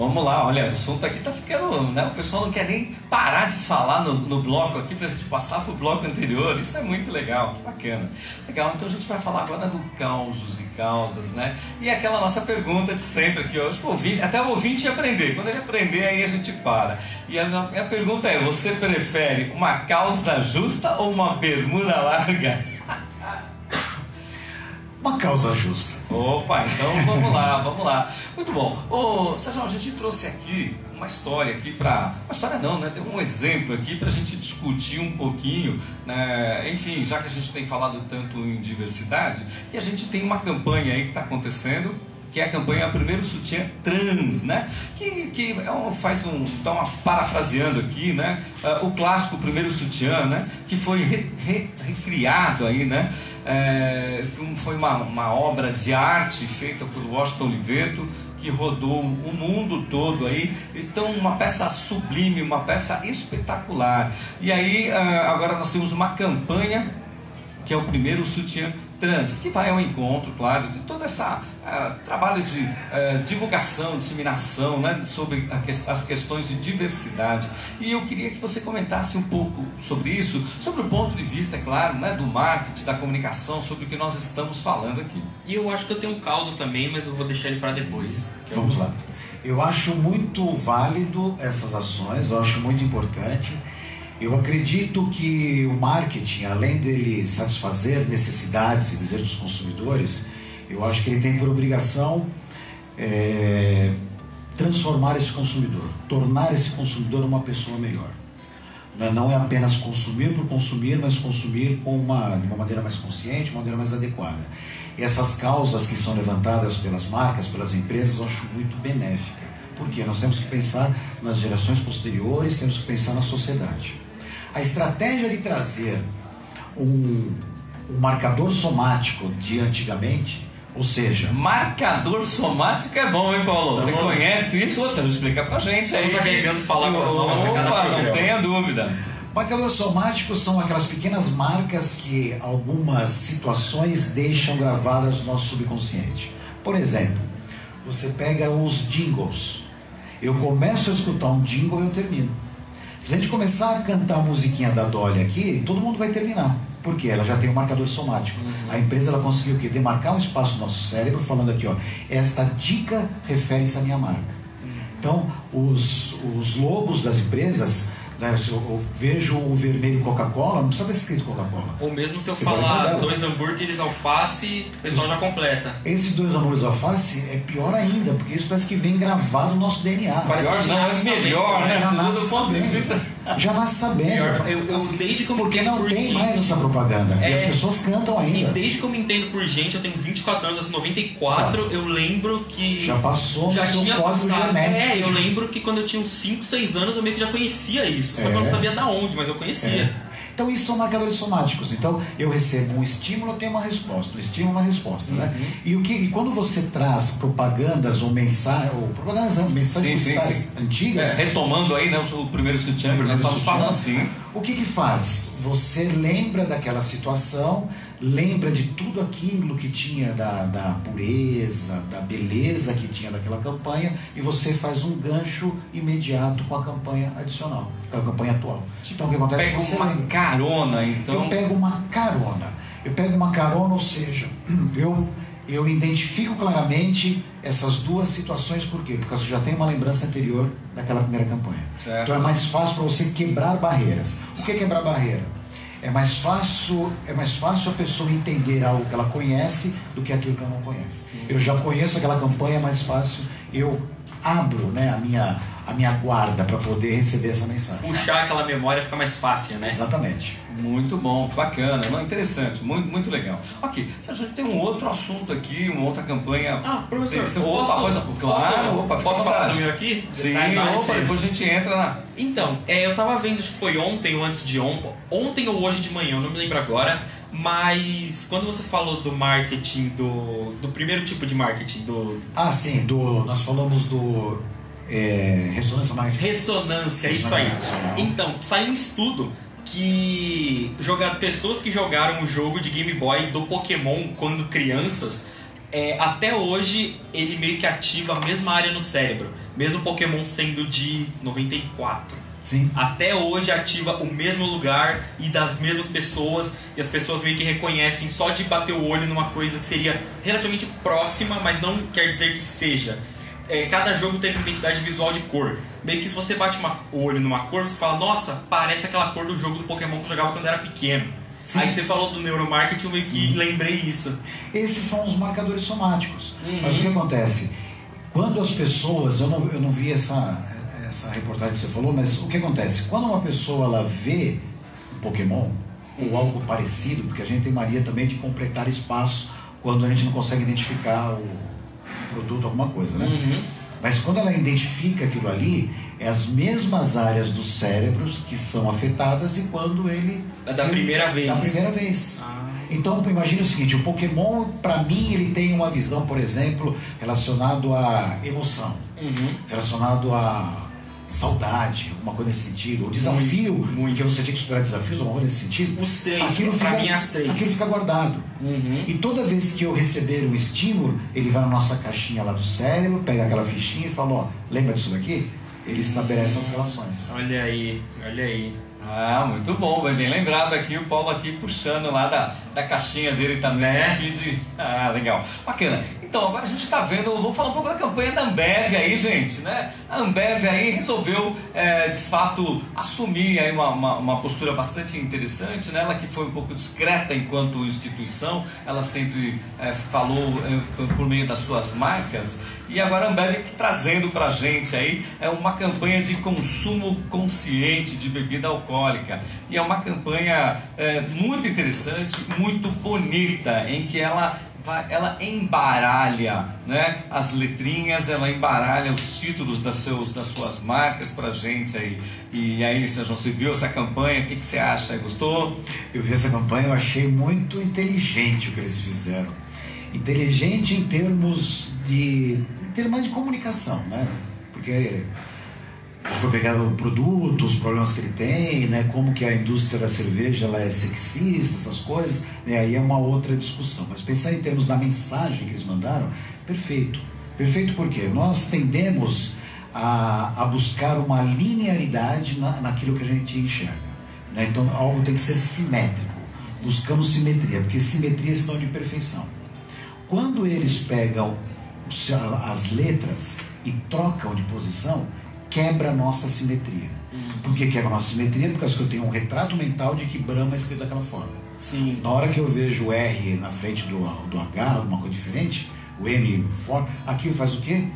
Vamos lá, olha, o assunto aqui tá ficando. Né? O pessoal não quer nem parar de falar no, no bloco aqui pra gente passar pro bloco anterior. Isso é muito legal, que bacana. Legal, então a gente vai falar agora do causos e causas, né? E aquela nossa pergunta de sempre aqui, o ouvinte, até o ouvinte aprender. Quando ele aprender, aí a gente para. E a, a pergunta é: você prefere uma causa justa ou uma bermuda larga? Uma causa justa. Opa, então vamos lá, vamos lá. Muito bom. Ô, Sérgio, a gente trouxe aqui uma história aqui para. Uma história não, né? Tem um exemplo aqui para a gente discutir um pouquinho. Né? Enfim, já que a gente tem falado tanto em diversidade, e a gente tem uma campanha aí que está acontecendo. Que é a campanha Primeiro Sutiã Trans, né? Que, que é um- faz um. Então, uma, parafraseando aqui, né? Ah, o clássico Primeiro Sutiã, né? Que foi re- re- recriado aí, né? É, foi uma, uma obra de arte feita por Washington Oliveto, que rodou o mundo todo aí. Então, uma peça sublime, uma peça espetacular. E aí, ah, agora nós temos uma campanha que é o primeiro sutiã trans, que vai ao encontro, claro, de todo esse trabalho de eh, divulgação, disseminação né, sobre a que- as questões de diversidade. E eu queria que você comentasse um pouco sobre isso, sobre o ponto de vista, é claro, né, do marketing, da comunicação, sobre o que nós estamos falando aqui. E eu acho que eu tenho um caso também, mas eu vou deixar ele para depois. que eu- Vamos lá. Eu acho muito válido essas ações, eu acho muito importante. Eu acredito que o marketing, além dele satisfazer necessidades e desejos dos consumidores, eu acho que ele tem por obrigação é, transformar esse consumidor, tornar esse consumidor uma pessoa melhor. Né? Não é apenas consumir por consumir, mas consumir com uma, de uma maneira mais consciente, uma maneira mais adequada. E essas causas que são levantadas pelas marcas, pelas empresas, eu acho muito benéfica. Porque nós temos que pensar nas gerações posteriores, temos que pensar na sociedade. A estratégia de trazer um, um marcador somático de antigamente, ou seja, Marcador somático é bom, hein, Paulo? Você conhece isso? Você não explica pra gente. aí. Estamos agregando palavras novas a cada não tenha dúvida. Marcadores somáticos são aquelas pequenas marcas que algumas situações deixam gravadas no nosso subconsciente. Por exemplo, você pega os jingles. Eu começo a escutar um jingle e eu termino. Se a gente começar a cantar a musiquinha da Dolly aqui, todo mundo vai terminar. Porque ela já tem um marcador somático. A empresa ela conseguiu o quê? Demarcar um espaço no nosso cérebro falando aqui, ó, esta dica refere-se à minha marca. Então, os, os logos das empresas, né, se eu, eu vejo o vermelho Coca-Cola, não precisa ter escrito Coca-Cola. Ou mesmo se eu Eu falar dois hambúrgueres, alface, o pessoal Isso. já completa. Esse dois amores alface é pior ainda, porque isso parece que vem gravado no nosso DNA. Parece Melhor que não, é melhor, né? Do ponto de vista. Já nasce sabendo. Pior, eu- eu desde que eu Porque não por tem gente. mais essa propaganda. E É. as pessoas cantam E ainda. desde que eu me entendo por gente, eu tenho 24 anos, eu sou 94, eu lembro que. Já passou já tinha código passado. genético. É, eu lembro que quando eu tinha uns 5, 6 anos eu meio que já conhecia isso. Só que eu É. não sabia da onde, mas eu conhecia. É. Então isso são marcadores somáticos. Então eu recebo um estímulo, eu tenho uma resposta, um estímulo, uma resposta, né? Uhum. E o que e quando você traz propagandas ou mensagens, ou propagandas, não, mensagens Sim, sim, sim. antigas, É, retomando aí né, o, primeiro que nós estamos falando assim. o que que faz? Você lembra daquela situação, lembra de tudo aquilo que tinha da, da pureza, da beleza que tinha daquela campanha e você faz um gancho imediato com a campanha adicional, com a campanha atual. Então o que acontece? Pega Você uma lembra. carona, então. Eu pego uma carona. Eu pego uma carona, ou seja, eu, eu identifico claramente essas duas situações, por quê? Porque você já tem uma lembrança anterior daquela primeira campanha. Certo. Então é mais fácil para você quebrar barreiras. O que é quebrar barreira? É mais fácil, é mais fácil a pessoa entender algo que ela conhece do que aquilo que ela não conhece. Eu já conheço aquela campanha, é mais fácil eu abro, né, a minha a minha guarda para poder receber essa mensagem. Puxar aquela memória fica mais fácil, né? Exatamente. Muito bom, bacana, não, interessante, muito, muito legal. Ok, se a gente tem um outro assunto aqui, uma outra campanha. Ah, professor, Tem- posso, opa, coisa, claro, posso, opa, posso falar do meu aqui? Sim, dá opa, licença. depois a gente entra na. Então, é, eu tava vendo, acho que foi ontem ou antes de ontem, ontem ou hoje de manhã, eu não me lembro agora, mas quando você falou do marketing, do, do primeiro tipo de marketing, do Ah, sim, do, nós falamos do é, ressonância magnética. ressonância, é isso aí. Então, saiu um estudo que joga, pessoas que jogaram o jogo de Game Boy do Pokémon quando crianças, é, até hoje ele meio que ativa a mesma área no cérebro, mesmo Pokémon sendo de 94. Sim. até hoje ativa o mesmo lugar e das mesmas pessoas e as pessoas meio que reconhecem só de bater o olho numa coisa que seria relativamente próxima, mas não quer dizer que seja. É, cada jogo tem uma identidade visual de cor. Meio que se você bate uma- o olho numa cor, você fala, nossa, parece aquela cor do jogo do Pokémon que eu jogava quando era pequeno. Sim. Aí você falou do neuromarketing, eu meio que lembrei isso. Esses são os marcadores somáticos. Uhum. Mas o que acontece? Quando as pessoas, eu não, eu não vi essa, essa reportagem que você falou, mas o que acontece? Quando uma pessoa ela vê um Pokémon ou algo parecido, porque a gente tem mania também de completar espaço quando a gente não consegue identificar o produto, alguma coisa, né? Uhum. Mas quando ela identifica aquilo ali, é as mesmas áreas dos cérebros que são afetadas e quando ele É da primeira vez. da primeira vez. Ah. Então, imagine o seguinte, o Pokémon, para mim, ele tem uma visão, por exemplo, relacionado à emoção, Uhum. relacionado à saudade, alguma coisa nesse sentido, o desafio, muito. que você tinha que superar desafios, alguma coisa nesse sentido. Os três, aquilo pra fica, mim as três. Aquilo fica guardado. Uhum. E toda vez que eu receber um estímulo, ele vai na nossa caixinha lá do cérebro, pega aquela fichinha e fala, ó, lembra disso daqui? Ele estabelece as relações. Olha aí, olha aí. Ah, muito bom, bem, bem lembrado aqui, o Paulo aqui puxando lá da, da caixinha dele também. Né? De... Ah, legal. Bacana. Então, agora a gente está vendo, vamos falar um pouco da campanha da Ambev aí, gente, né? A Ambev aí resolveu, é, de fato, assumir aí uma, uma, uma postura bastante interessante, né? Ela que foi um pouco discreta enquanto instituição, ela sempre é, falou é, por meio das suas marcas, e agora a Ambev que trazendo pra gente aí é uma campanha de consumo consciente de bebida alcoólica. E é uma campanha é, muito interessante, muito bonita, em que ela ela embaralha né, as letrinhas, ela embaralha os títulos das, seus, das suas marcas pra gente aí. E aí. João, você viu essa campanha? O que, que você acha? Gostou? Eu vi essa campanha, eu achei muito inteligente o que eles fizeram. Inteligente em termos de. em termos de comunicação, né? Porque foi pegar o produto, os problemas que ele tem, né? Como que a indústria da cerveja ela é sexista, essas coisas, né? Aí é uma outra discussão. Mas pensar em termos da mensagem que eles mandaram, perfeito. Perfeito porque nós tendemos a, a buscar uma linearidade na, naquilo que a gente enxerga. Né? Então algo tem que ser simétrico. Buscamos simetria, porque simetria é sinal de perfeição. Quando eles pegam as letras e trocam de posição, quebra a nossa simetria. Por que quebra a nossa simetria? Porque eu tenho um retrato mental de que Brahma é escrito daquela forma. Sim. Na hora que eu vejo o R na frente do, do H, alguma coisa diferente, o M fora, aquilo faz o quê?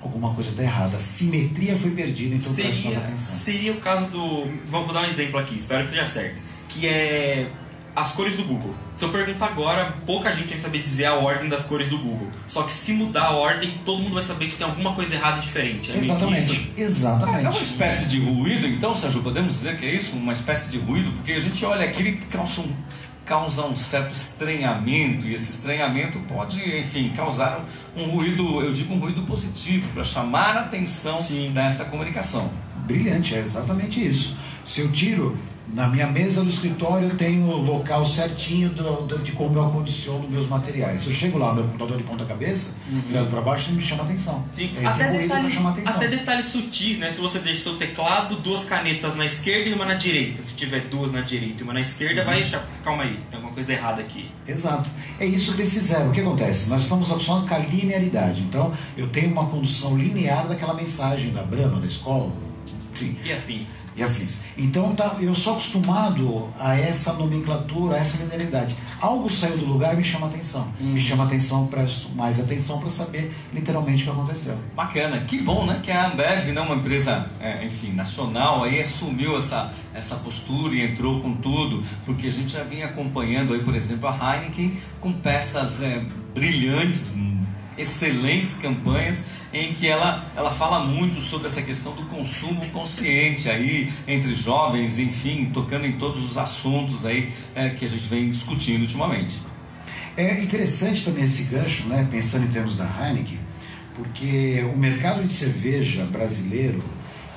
Alguma coisa está errada. A simetria foi perdida, então preste mais Seria, atenção. seria o caso do. Vamos dar um exemplo aqui, espero que seja certo. Que é. As cores do Google. Se eu perguntar agora, pouca gente vai saber dizer a ordem das cores do Google. Só que se mudar a ordem, todo mundo vai saber que tem alguma coisa errada e diferente. É. Exatamente. Exatamente. É uma espécie de ruído, então, Sérgio, podemos dizer que é isso? Uma espécie de ruído? Porque a gente olha aqui e causa um, causa um certo estranhamento, e esse estranhamento pode, enfim, causar um, um ruído, eu digo um ruído positivo, para chamar a atenção Sim. desta comunicação. Brilhante, é exatamente isso. Se eu tiro na minha mesa do escritório, eu tenho o local certinho do- do- de como eu acondiciono meus materiais. Se eu chego lá, meu computador de ponta cabeça, virado para baixo, ele me chama atenção. Sim, Esse até detalhes, atenção. até detalhes sutis, né? Se você deixa seu teclado, duas canetas na esquerda e uma na direita. Se tiver duas na direita e uma na esquerda, Uhum. vai achar, calma aí, tem alguma coisa errada aqui. Exato. É isso que eles fizeram. O que acontece? Nós estamos acostumados com a linearidade. Então, eu tenho uma condução linear daquela mensagem da Brahma, da escola, enfim, E afins. E afins. Então, tá, eu sou acostumado a essa nomenclatura, a essa linearidade. Algo saiu do lugar e me chama atenção. Me chama atenção, presto mais atenção para saber literalmente o que aconteceu. Bacana, que bom, né? Que a Ambev, né, uma empresa, é, enfim, nacional, aí assumiu essa, essa postura e entrou com tudo, porque a gente já vinha acompanhando aí, por exemplo, a Heineken com peças é, brilhantes, hum, excelentes campanhas em que ela, ela fala muito sobre essa questão do consumo consciente aí entre jovens, enfim, tocando em todos os assuntos aí é, que a gente vem discutindo ultimamente. É interessante também esse gancho, né, pensando em termos da Heineken, porque o mercado de cerveja brasileiro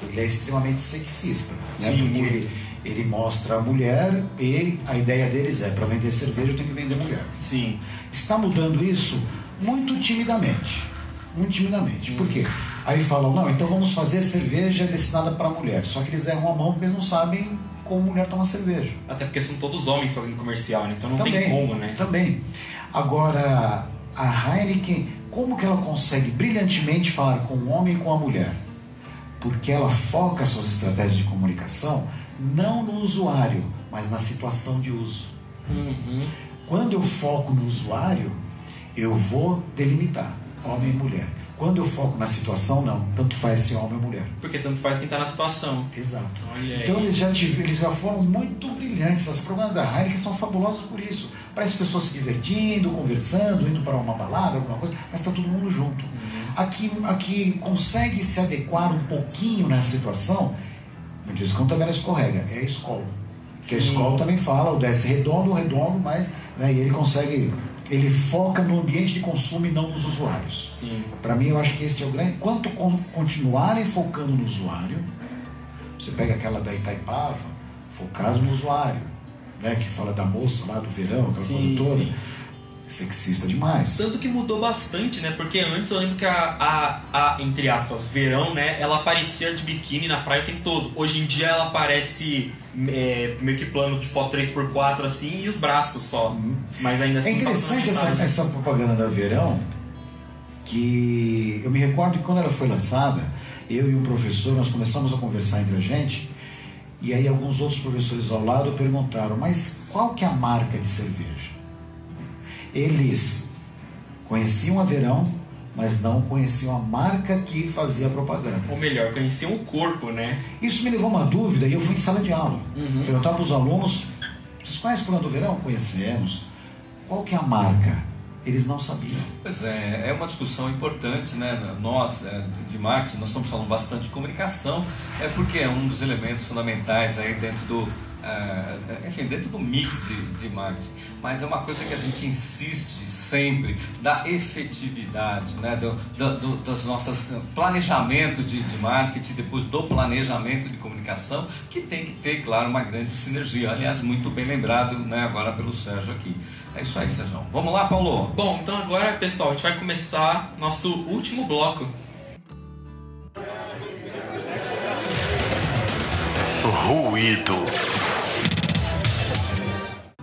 ele é extremamente sexista, né? Sim, porque ele, ele mostra a mulher e a ideia deles é para vender cerveja eu tenho que vender mulher. Sim. Está mudando isso muito timidamente. Muito timidamente. Por quê? Aí falam, não, então vamos fazer cerveja destinada para mulher. Só que eles erram a mão porque eles não sabem como mulher toma cerveja. Até porque são todos homens fazendo comercial, né? Então não também, tem como, né? Também. Agora, a Heineken, como que ela consegue brilhantemente falar com o homem e com a mulher? Porque ela foca suas estratégias de comunicação não no usuário, mas na situação de uso. Uhum. Quando eu foco no usuário, eu vou delimitar homem e mulher. Quando eu foco na situação, não. Tanto faz se é homem ou mulher. Porque tanto faz quem tá na situação. Exato. Olha aí. Então eles já, tive- eles já foram muito brilhantes. As programas da Heineken são fabulosos por isso. Parece pessoas se divertindo, conversando, indo para uma balada, alguma coisa, mas está todo mundo junto. Uhum. Aqui, aqui consegue se adequar um pouquinho nessa situação, não diz como também ela escorrega, é a escola. Que a escola também fala, o desce redondo, redondo, mas né, e ele consegue, ele foca no ambiente de consumo e não nos usuários. Para mim, eu acho que este é o grande. Quanto con- continuarem focando no usuário, você pega aquela da Itaipava, focado no usuário, né? Que fala da moça lá do verão, aquela Sim, coisa toda. sim. Sexista demais. Tanto que mudou bastante, né? Porque antes eu lembro que a, a, a, entre aspas, verão, né? Ela aparecia de biquíni na praia o tempo todo. Hoje em dia ela aparece é, meio que plano de foto 3x4 assim e os braços só. Mas ainda assim É interessante passa essa, essa propaganda da verão, que eu me recordo que quando ela foi lançada, eu e um professor, nós começamos a conversar entre a gente, e aí alguns outros professores ao lado perguntaram, mas qual que é a marca de cerveja? Eles conheciam a Verão, mas não conheciam a marca que fazia a propaganda. Ou melhor, conheciam o corpo, né? Isso me levou a uma dúvida e eu fui em sala de aula. Uhum. Perguntar para os alunos, vocês conhecem o programa do Verão? Conhecemos. Qual que é a marca? Eles não sabiam. Pois é, é uma discussão importante, né? Nós, é, de marketing, nós estamos falando bastante de comunicação, é porque é um dos elementos fundamentais aí dentro do, é, enfim, dentro do mix de, de marketing. Mas é uma coisa que a gente insiste sempre, da efetividade, né? Do, do, do, dos nossos planejamento de, de marketing, depois do planejamento de comunicação, que tem que ter, claro, uma grande sinergia. Aliás, muito bem lembrado, né? Agora pelo Sérgio aqui. É isso aí, Sérgio. Vamos lá, Paulo. Bom, então agora, pessoal, a gente vai começar nosso último bloco. Ruído.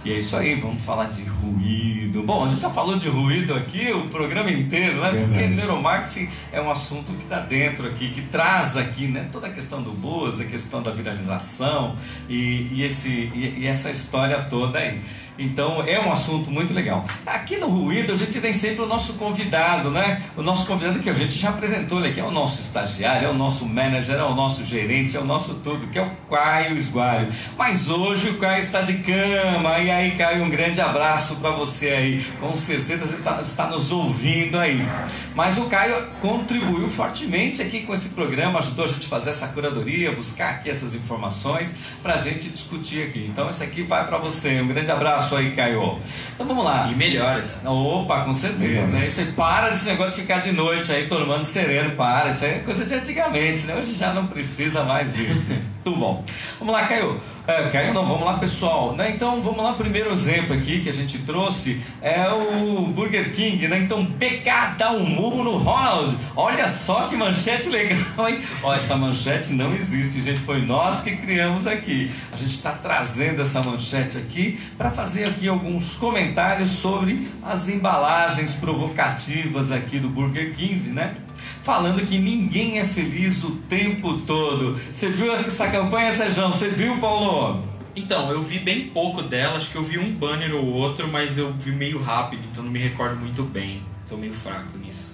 E é isso aí, vamos falar de ruído. Bom, a gente já falou de ruído aqui o programa inteiro, né? Porque Verdade. neuromarketing é um assunto que está dentro aqui, que traz aqui, né? Toda a questão do buzz, a questão da viralização e, e esse, e, e essa história toda aí. Então é um assunto muito legal. Aqui no Ruído a gente tem sempre o nosso convidado, né? O nosso convidado que a gente já apresentou ele aqui é o nosso estagiário, é o nosso manager, é o nosso gerente, é o nosso tudo, que é o Caio Esgualho. Mas hoje o Caio está de cama. E aí, Caio, um grande abraço para você aí. Com certeza você está, está nos ouvindo aí. Mas o Caio contribuiu fortemente aqui com esse programa, ajudou a gente a fazer essa curadoria, buscar aqui essas informações para a gente discutir aqui. Então, esse aqui vai para você. Um grande abraço aí, Caio. Então vamos lá. E melhores. Opa, com certeza. Né? Para desse negócio de ficar de noite aí tomando sereno, para. Isso aí é coisa de antigamente, né? Hoje já não precisa mais disso. Tudo bom. Vamos lá, Caio. É, Caio não, vamos lá pessoal. Né? Então vamos lá, primeiro exemplo aqui que a gente trouxe é o Burger King, né? Então BK dá um murro no Ronald. Olha só que manchete legal, hein? Ó, essa manchete não existe, gente. Foi nós que criamos aqui. A gente está trazendo essa manchete aqui para fazer aqui alguns comentários sobre as embalagens provocativas aqui do Burger King, né? Falando que ninguém é feliz o tempo todo. Você viu essa campanha, Sejão? Você viu, Paulo? Então, eu vi bem pouco dela, acho que eu vi um banner ou outro, mas eu vi meio rápido, então não me recordo muito bem. Estou meio fraco nisso.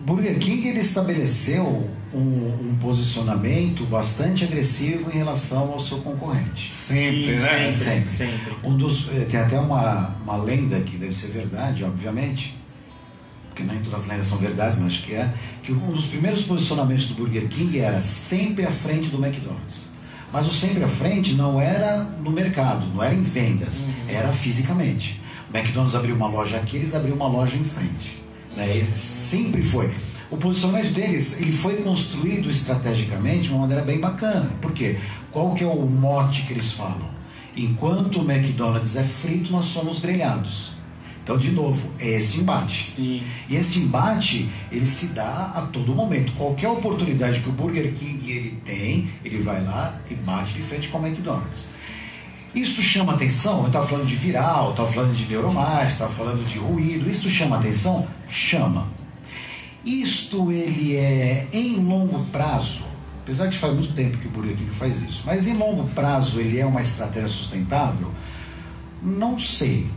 Burger King ele estabeleceu um, um, posicionamento bastante agressivo em relação ao seu concorrente. Sempre, Sim, né? Sempre, sempre. sempre. Um dos, eh, tem até uma, uma lenda que deve ser verdade, obviamente, porque nem todas as lendas são verdades, mas acho que é, que um dos primeiros posicionamentos do Burger King era sempre à frente do McDonald's. Mas o sempre à frente não era no mercado, não era em vendas, uhum. era fisicamente. O McDonald's abriu uma loja aqui, eles abriram uma loja em frente. Né? Sempre foi. O posicionamento deles ele foi construído estrategicamente de uma maneira bem bacana. Por quê? Qual que é o mote que eles falam? Enquanto o McDonald's é frito, nós somos grelhados. Então, de novo, é esse embate. Sim. E esse embate, ele se dá a todo momento. Qualquer oportunidade que o Burger King ele tem, ele vai lá e bate de frente com o McDonald's. Isso chama atenção? Eu estava falando de viral, estava falando de neuromágica, estava falando de ruído. Isso chama atenção? Chama. Isto ele é em longo prazo, apesar de faz muito tempo que o Burger King faz isso, mas em longo prazo ele é uma estratégia sustentável? Não sei.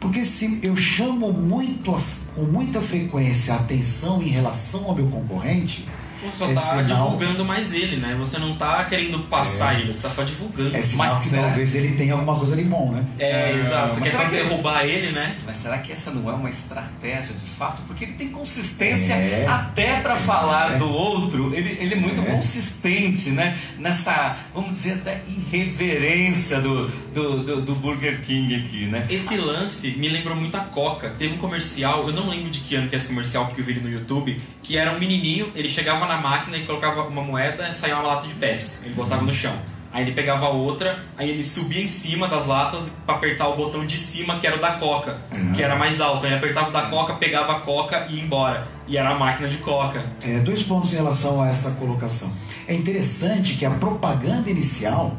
Porque se eu chamo muito, com muita frequência a atenção em relação ao meu concorrente, você só está é sinal... divulgando mais ele, né? Você não está querendo passar é. ele, você está só divulgando. É sinal mas que talvez ele tenha alguma coisa ali bom, né? É, é exato. Você quer derrubar ele, né? Mas será que essa não é uma estratégia de fato? Porque ele tem consistência é. até para falar é. do outro. Ele, ele é muito é. consistente, né? Nessa, vamos dizer, até irreverência do, do, do, do, Burger King aqui, né? Esse lance me lembrou muito a Coca. Teve um comercial, eu não lembro de que ano que é esse comercial, porque eu vi ele no YouTube, que era um menininho, ele chegava na máquina e colocava uma moeda e saía uma lata de Pepsi. Ele botava no chão. Aí ele pegava outra, aí ele subia em cima das latas para apertar o botão de cima, que era o da Coca, uhum. que era mais alto. Aí ele apertava o da Coca, pegava a Coca e ia embora. E era a máquina de Coca. É, dois pontos em relação a esta colocação. É interessante que a propaganda inicial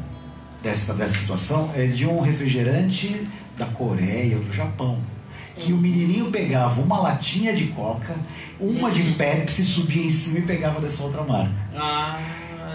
desta, dessa situação é de um refrigerante da Coreia, do Japão. Que o menininho pegava uma latinha de Coca uma de Pepsi subia em cima e pegava dessa outra marca. Ah,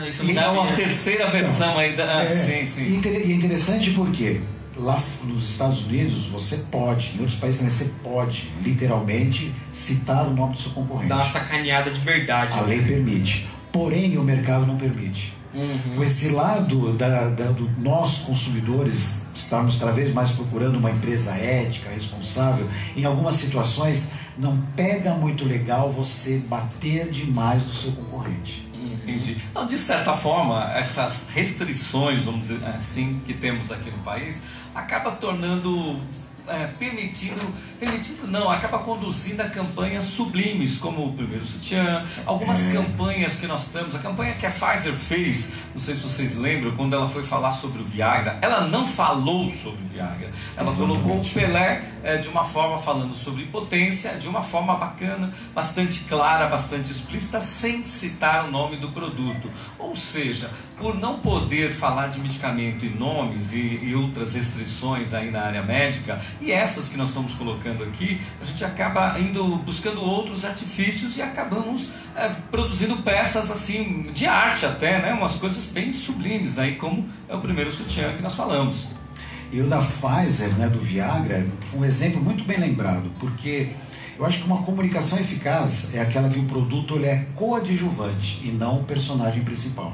isso me dá uma terceira versão então, ainda. Ah, é, sim, sim. E é interessante porque lá nos Estados Unidos você pode, em outros países também você pode, literalmente, citar o nome do seu concorrente. Dá uma sacaneada de verdade. A lei permite. Porém, o mercado não permite. Uhum. Esse lado da, da, do nós consumidores estarmos cada vez mais procurando uma empresa ética, responsável, em algumas situações não pega muito legal você bater demais no seu concorrente. Entendi. Então, de certa forma, essas restrições, vamos dizer assim, que temos aqui no país, acaba tornando é, permitindo, permitindo não, acaba conduzindo a campanhas sublimes, como o primeiro sutiã, algumas é. campanhas que nós temos, a campanha que a Pfizer fez, não sei se vocês lembram, quando ela foi falar sobre o Viagra, ela não falou sobre o Viagra, ela Exatamente. colocou o Pelé é, de uma forma falando sobre potência, de uma forma bacana, bastante clara, bastante explícita, sem citar o nome do produto. Ou seja, por não poder falar de medicamento e nomes e, e, outras restrições aí na área médica, e essas que nós estamos colocando aqui, a gente acaba indo buscando outros artifícios e acabamos é, produzindo peças assim de arte até, né? umas coisas bem sublimes aí, como é o primeiro sutiã que nós falamos. E o da Pfizer, né, do Viagra, um exemplo muito bem lembrado, porque eu acho que uma comunicação eficaz é aquela que o produto ele é coadjuvante e não o personagem principal.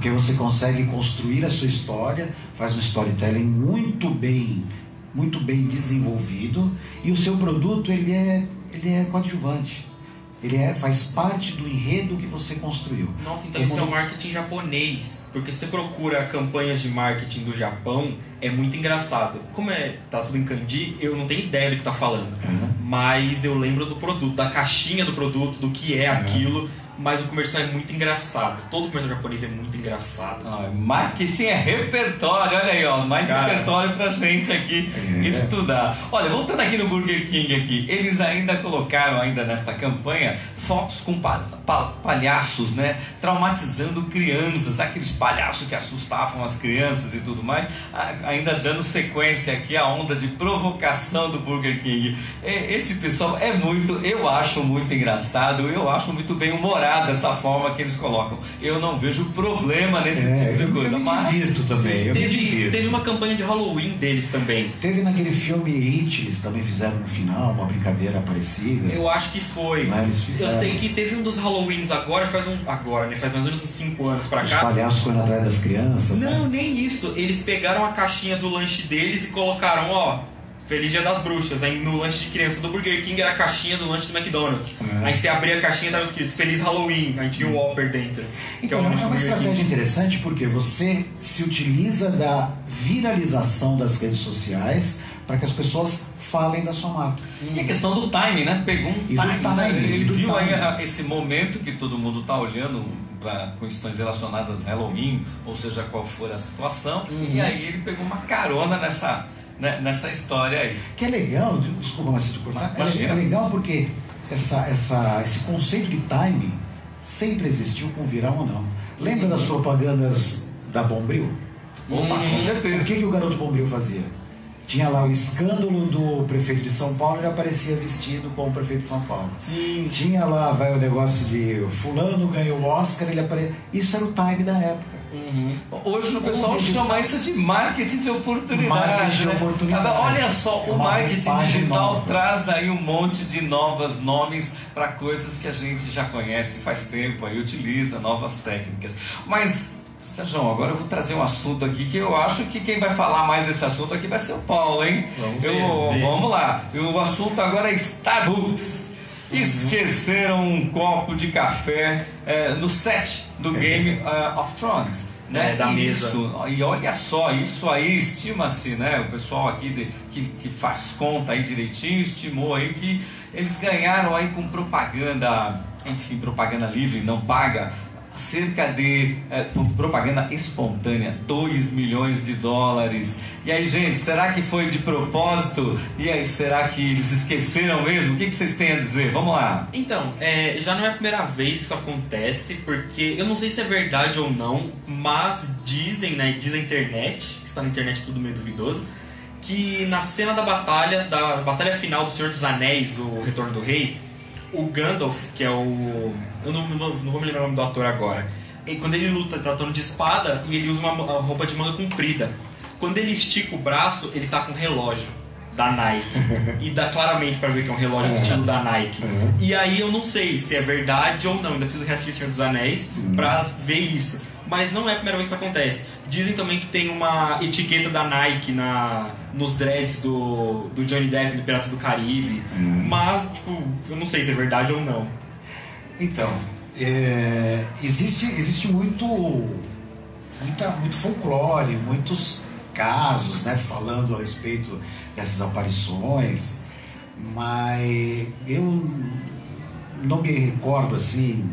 Porque você consegue construir a sua história, faz um storytelling muito bem, muito bem desenvolvido e o seu produto ele é, ele é coadjuvante. Ele é, faz parte do enredo que você construiu. Nossa, então isso é um marketing japonês. Porque você procura campanhas de marketing do Japão, é muito engraçado. Como é, tá tudo em kanji, eu não tenho ideia do que tá falando. Uhum. Mas eu lembro do produto, da caixinha do produto, do que é Uhum. aquilo. Mas o comercial é muito engraçado. Todo comercial japonês é muito engraçado. Ah, marketing é repertório, olha aí, ó, mais Cara. repertório pra gente aqui É. estudar. Olha, voltando aqui no Burger King aqui, eles ainda colocaram ainda nesta campanha fotos com pa- pa- palhaços, né, traumatizando crianças, aqueles palhaços que assustavam as crianças e tudo mais, ainda dando sequência aqui à onda de provocação do Burger King. Esse pessoal é muito, eu acho muito engraçado, eu acho muito bem humorado essa forma que eles colocam. Eu não vejo problema nesse É, tipo de eu- coisa, eu mas também. eu me Teve, teve uma campanha de Halloween deles também. Teve naquele filme It, eles também fizeram no final uma brincadeira parecida. Eu acho que foi. Mas eles fizeram. Eu sei que teve um dos Halloweens agora, faz um. Agora, né? Faz mais ou menos uns 5 anos pra Os cá. palhaços correndo atrás das crianças. Não, né? nem isso. Eles pegaram a caixinha do lanche deles e colocaram, ó, Feliz Dia das Bruxas. Aí no lanche de criança do Burger King era a caixinha do lanche do McDonald's. Uhum. Aí você abria a caixinha e tava escrito Feliz Halloween. Aí tinha o Whopper dentro. que Então, é do uma estratégia King. interessante porque você se utiliza da viralização das redes sociais para que as pessoas falem da sua marca. E a questão do timing, né? Pegou um do time, timing, Ele e do viu aí timing. a- esse momento que todo mundo está olhando para questões relacionadas a Halloween, ou seja, qual for a situação, Uhum. e aí ele pegou uma carona nessa, nessa história aí. Que é legal, desculpa, mas se te cortar, é, é legal porque essa, essa, esse conceito de timing sempre existiu com virar ou não. Lembra das propagandas da Bombril? Opa, com O certeza. que, que o garoto Bombril fazia? Tinha lá o escândalo do prefeito de São Paulo, ele aparecia vestido como prefeito de São Paulo. Sim. Tinha lá, vai o negócio de fulano ganhou o Oscar, ele aparecia. Isso era o time da época. Hoje o pessoal chama isso de marketing de oportunidade. Marketing de né? oportunidade. Agora, Olha só, É o marketing digital nova. traz aí um monte de novos nomes para coisas que a gente já conhece faz tempo, aí utiliza novas técnicas. Mas, Sérgio, agora eu vou trazer um assunto aqui que eu acho que quem vai falar mais desse assunto aqui vai ser o Paulo, hein? Vamos Eu- ver, vamos ver. vamos lá. O assunto agora é Starbucks. Esqueceram um copo de café eh, no set do Game eh, of Thrones. Né? É, da mesa. Isso, e olha só, isso aí estima-se, né? O pessoal aqui de- que, que faz conta aí direitinho estimou aí que eles ganharam aí com propaganda, enfim, propaganda livre, não paga, cerca de por propaganda espontânea, 2 milhões de dólares. E aí, gente, será que foi de propósito? E aí, será que eles esqueceram mesmo? O que, que vocês têm a dizer? Vamos lá. Então, é, já não é a primeira vez que isso acontece, porque eu não sei se é verdade ou não, mas dizem, né, diz a internet, que está na internet tudo meio duvidoso, que na cena da batalha, da batalha final do Senhor dos Anéis, o Retorno do Rei, o Gandalf, que é o... eu não, não, não vou me lembrar o nome do ator agora, e quando ele luta tratando de espada e ele usa uma uma roupa de manga comprida, quando ele estica o braço, ele tá com um relógio da Nike. e dá claramente pra ver que é um relógio estilo da Nike. E aí eu não sei se é verdade ou não, ainda preciso reassistir Senhor dos Anéis pra ver isso. Mas não é a primeira vez que isso acontece. Dizem também que tem uma etiqueta da Nike na, nos dreads do, do Johnny Depp do Piratas do Caribe. Mas, tipo, eu não sei se é verdade ou não. Então, é, existe, existe muito, muita, muito folclore, muitos casos né, falando a respeito dessas aparições, mas eu não me recordo assim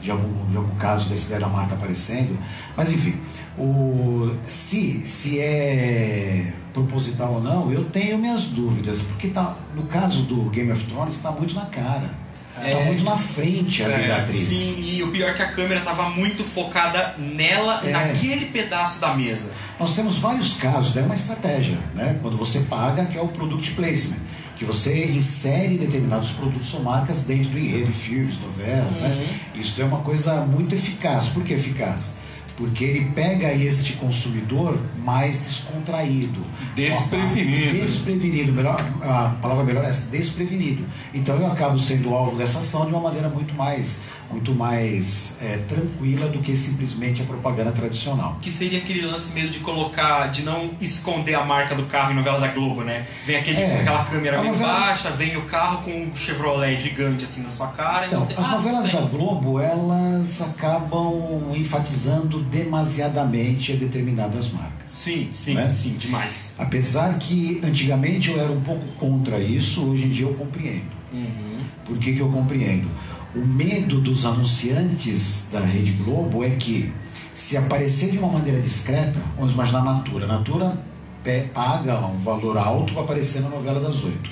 de algum, de algum caso desse da Mata aparecendo, mas enfim, o, se, se é proposital ou não, eu tenho minhas dúvidas, porque tá, no caso do Game of Thrones está muito na cara. Está É, muito na frente a certo, da atriz. Sim, e o pior é que a câmera tava muito focada nela, É. naquele pedaço da mesa. Nós temos vários casos, é uma estratégia, né? Quando você paga, que é o product placement, que você insere determinados produtos ou marcas dentro do enredo, filmes, novelas, né? Isso é uma coisa muito eficaz. Por que eficaz? Porque ele pega este consumidor mais descontraído. Desprevenido. Desprevenido. Melhor, a palavra melhor é desprevenido. Então eu acabo sendo alvo dessa ação de uma maneira muito mais, muito mais é, tranquila do que simplesmente a propaganda tradicional. Que seria aquele lance meio de colocar, de não esconder a marca do carro em novela da Globo, né? Vem aquele, É. aquela câmera meio novela- baixa, vem o carro com um Chevrolet gigante assim na sua cara. Então, você, as ah, novelas tem. da Globo, elas acabam enfatizando demasiadamente a determinadas marcas. Sim, sim, Né? sim, demais. Apesar que antigamente eu era um pouco contra isso, hoje em dia eu compreendo. Uhum. Por que, que eu compreendo? O medo dos anunciantes da Rede Globo é que, se aparecer de uma maneira discreta, vamos imaginar a Natura. A Natura pe- paga um valor alto para aparecer na novela das oito.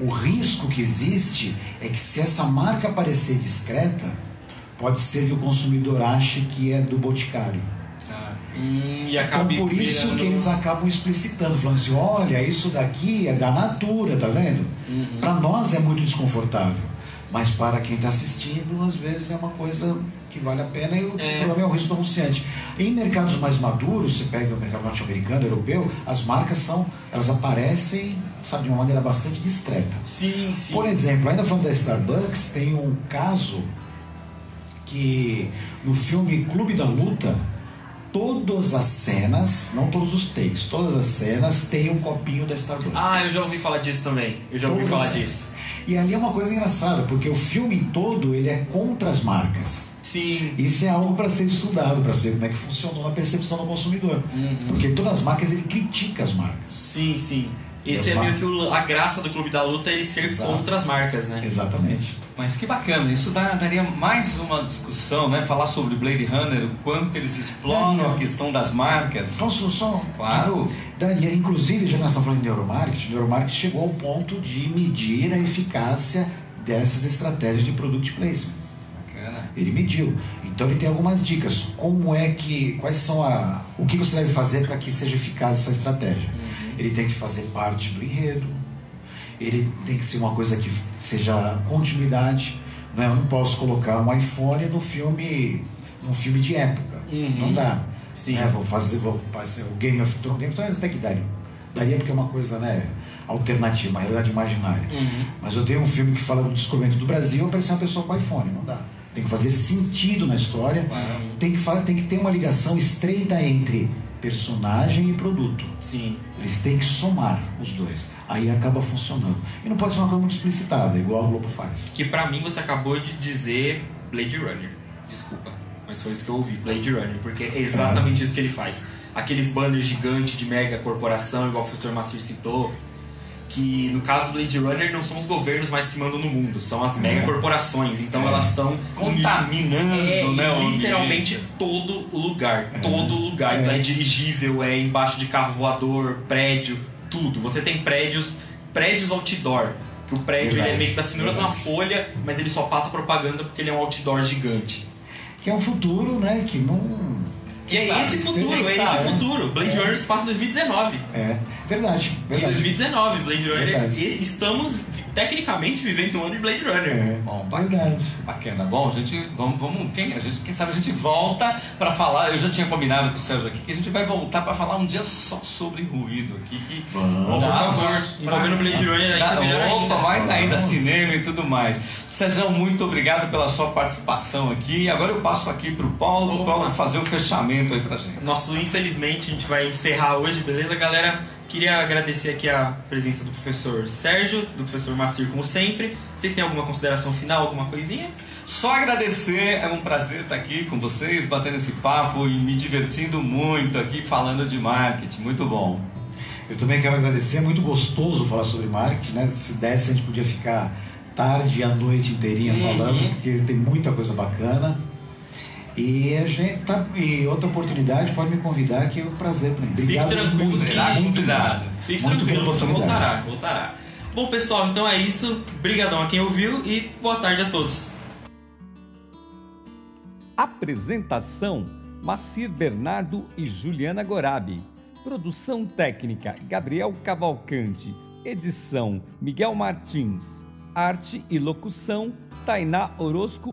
O risco que existe é que, se essa marca aparecer discreta, pode ser que o consumidor ache que é do Boticário. Hum, e Então, por isso virando- que eles acabam explicitando, falando assim: olha, isso daqui é da Natura, tá vendo? Uhum. Para nós é muito desconfortável, mas para quem está assistindo, às vezes é uma coisa que vale a pena e o É. problema é o risco do anunciante. Em mercados mais maduros, você pega o mercado norte-americano, europeu, as marcas são, elas aparecem, sabe, de uma maneira bastante discreta. Sim, sim. Por exemplo, ainda falando da Starbucks, tem um caso que no filme Clube da Luta, todas as cenas, não todos os takes, todas as cenas têm um copinho da Starbucks. Ah, eu já ouvi falar disso também. Eu já ouvi Todas falar disso. E ali é uma coisa engraçada, porque o filme todo ele é contra as marcas. Sim. Isso é algo para ser estudado, para saber como é que funcionou na percepção do consumidor. Uhum. Porque todas as marcas ele critica as marcas. Sim, sim. Esse é meio que o- a graça do Clube da Luta é ele ser Exato. contra as marcas, né? Exatamente. Mas que bacana, isso dá- daria mais uma discussão, né? Falar sobre Blade Runner, o quanto eles exploram Daria. a questão das marcas. Posso só Claro. Daria, inclusive, já nós estamos falando de neuromarketing, o neuromarketing chegou ao ponto de medir a eficácia dessas estratégias de product placement. Bacana. Ele mediu. Então ele tem algumas dicas. Como é que. Quais são a. O que você deve fazer para que seja eficaz essa estratégia? Ele tem que fazer parte do enredo. Ele tem que ser uma coisa que seja continuidade. Né? Eu não posso colocar um iPhone no filme. num filme de época. Uhum. Não dá. Sim. Né? Vou fazer, vou fazer o Game of Thrones. Game of Thrones até que daria. Daria porque é uma coisa, né? Alternativa, uma realidade imaginária. Uhum. Mas eu tenho um filme que fala do descobrimento do Brasil, aparecer uma pessoa com iPhone, não dá. Tem que fazer sentido na história, Claro. tem que, fa- tem que ter uma ligação estreita entre personagem e produto. Sim. Eles têm que somar os dois. Aí acaba funcionando. E não pode ser uma coisa muito explicitada, igual a Globo faz. Que pra mim você acabou de dizer Blade Runner. Desculpa. Mas foi isso que eu ouvi, Blade Runner. Porque é exatamente isso que ele faz. Aqueles banners gigantes de mega corporação, igual o professor Master citou. Que no caso do Blade Runner não são os governos mais que mandam no mundo, são as mega corporações. Então É. elas estão Contaminando, É, né? literalmente todo o lugar. Todo lugar. É. Então é dirigível, é embaixo de carro voador, prédio, tudo. Você tem prédios, prédios outdoor. Que o prédio ele é meio que da finura de uma folha, mas ele só passa propaganda porque ele é um outdoor gigante. Que é um futuro, né, que não... Que é Sabe, esse futuro, é esse futuro. Blade É. Runner se passa em 2019. É, verdade, Em verdade. 2019, Blade Runner. Verdade. Estamos tecnicamente vivendo um ano de Blade Runner. É, Bom, bacana. verdade. Bacana. Bom, a gente vamos, vamos quem, a gente, quem sabe a gente volta para falar. Eu já tinha combinado com o Sérgio aqui que a gente vai voltar para falar um dia só sobre ruído aqui. Que Vamos. dá Por favor, envolvendo Blade Runner ainda dá- melhor ainda. mais ainda Vamos. cinema e tudo mais. Sérgio, muito obrigado pela sua participação aqui. Agora eu passo aqui para o Paulo. O. Paulo vai fazer o fechamento aí pra gente. Nosso, infelizmente, a gente vai encerrar hoje, beleza, galera? Queria agradecer aqui a presença do professor Sérgio, do professor Macir, como sempre. Vocês têm alguma consideração final, alguma coisinha? Só agradecer, é um prazer estar aqui com vocês, batendo esse papo e me divertindo muito aqui falando de marketing. Muito bom. Eu também quero agradecer, é muito gostoso falar sobre marketing, né? Se desse, a gente podia ficar tarde e a noite inteirinha Uhum. falando, porque tem muita coisa bacana. E a gente tá. E outra oportunidade pode me convidar, que é um prazer para mim. Obrigado Fique tranquilo, muito, será muito convidado. Fique Muito tranquilo, você voltará, voltará. Bom, pessoal, então é isso. Brigadão a quem ouviu e boa tarde a todos. Apresentação: Macir Bernardo e Juliana Gorabi. Produção técnica: Gabriel Cavalcante. Edição: Miguel Martins. Arte e locução: Tainá Orozco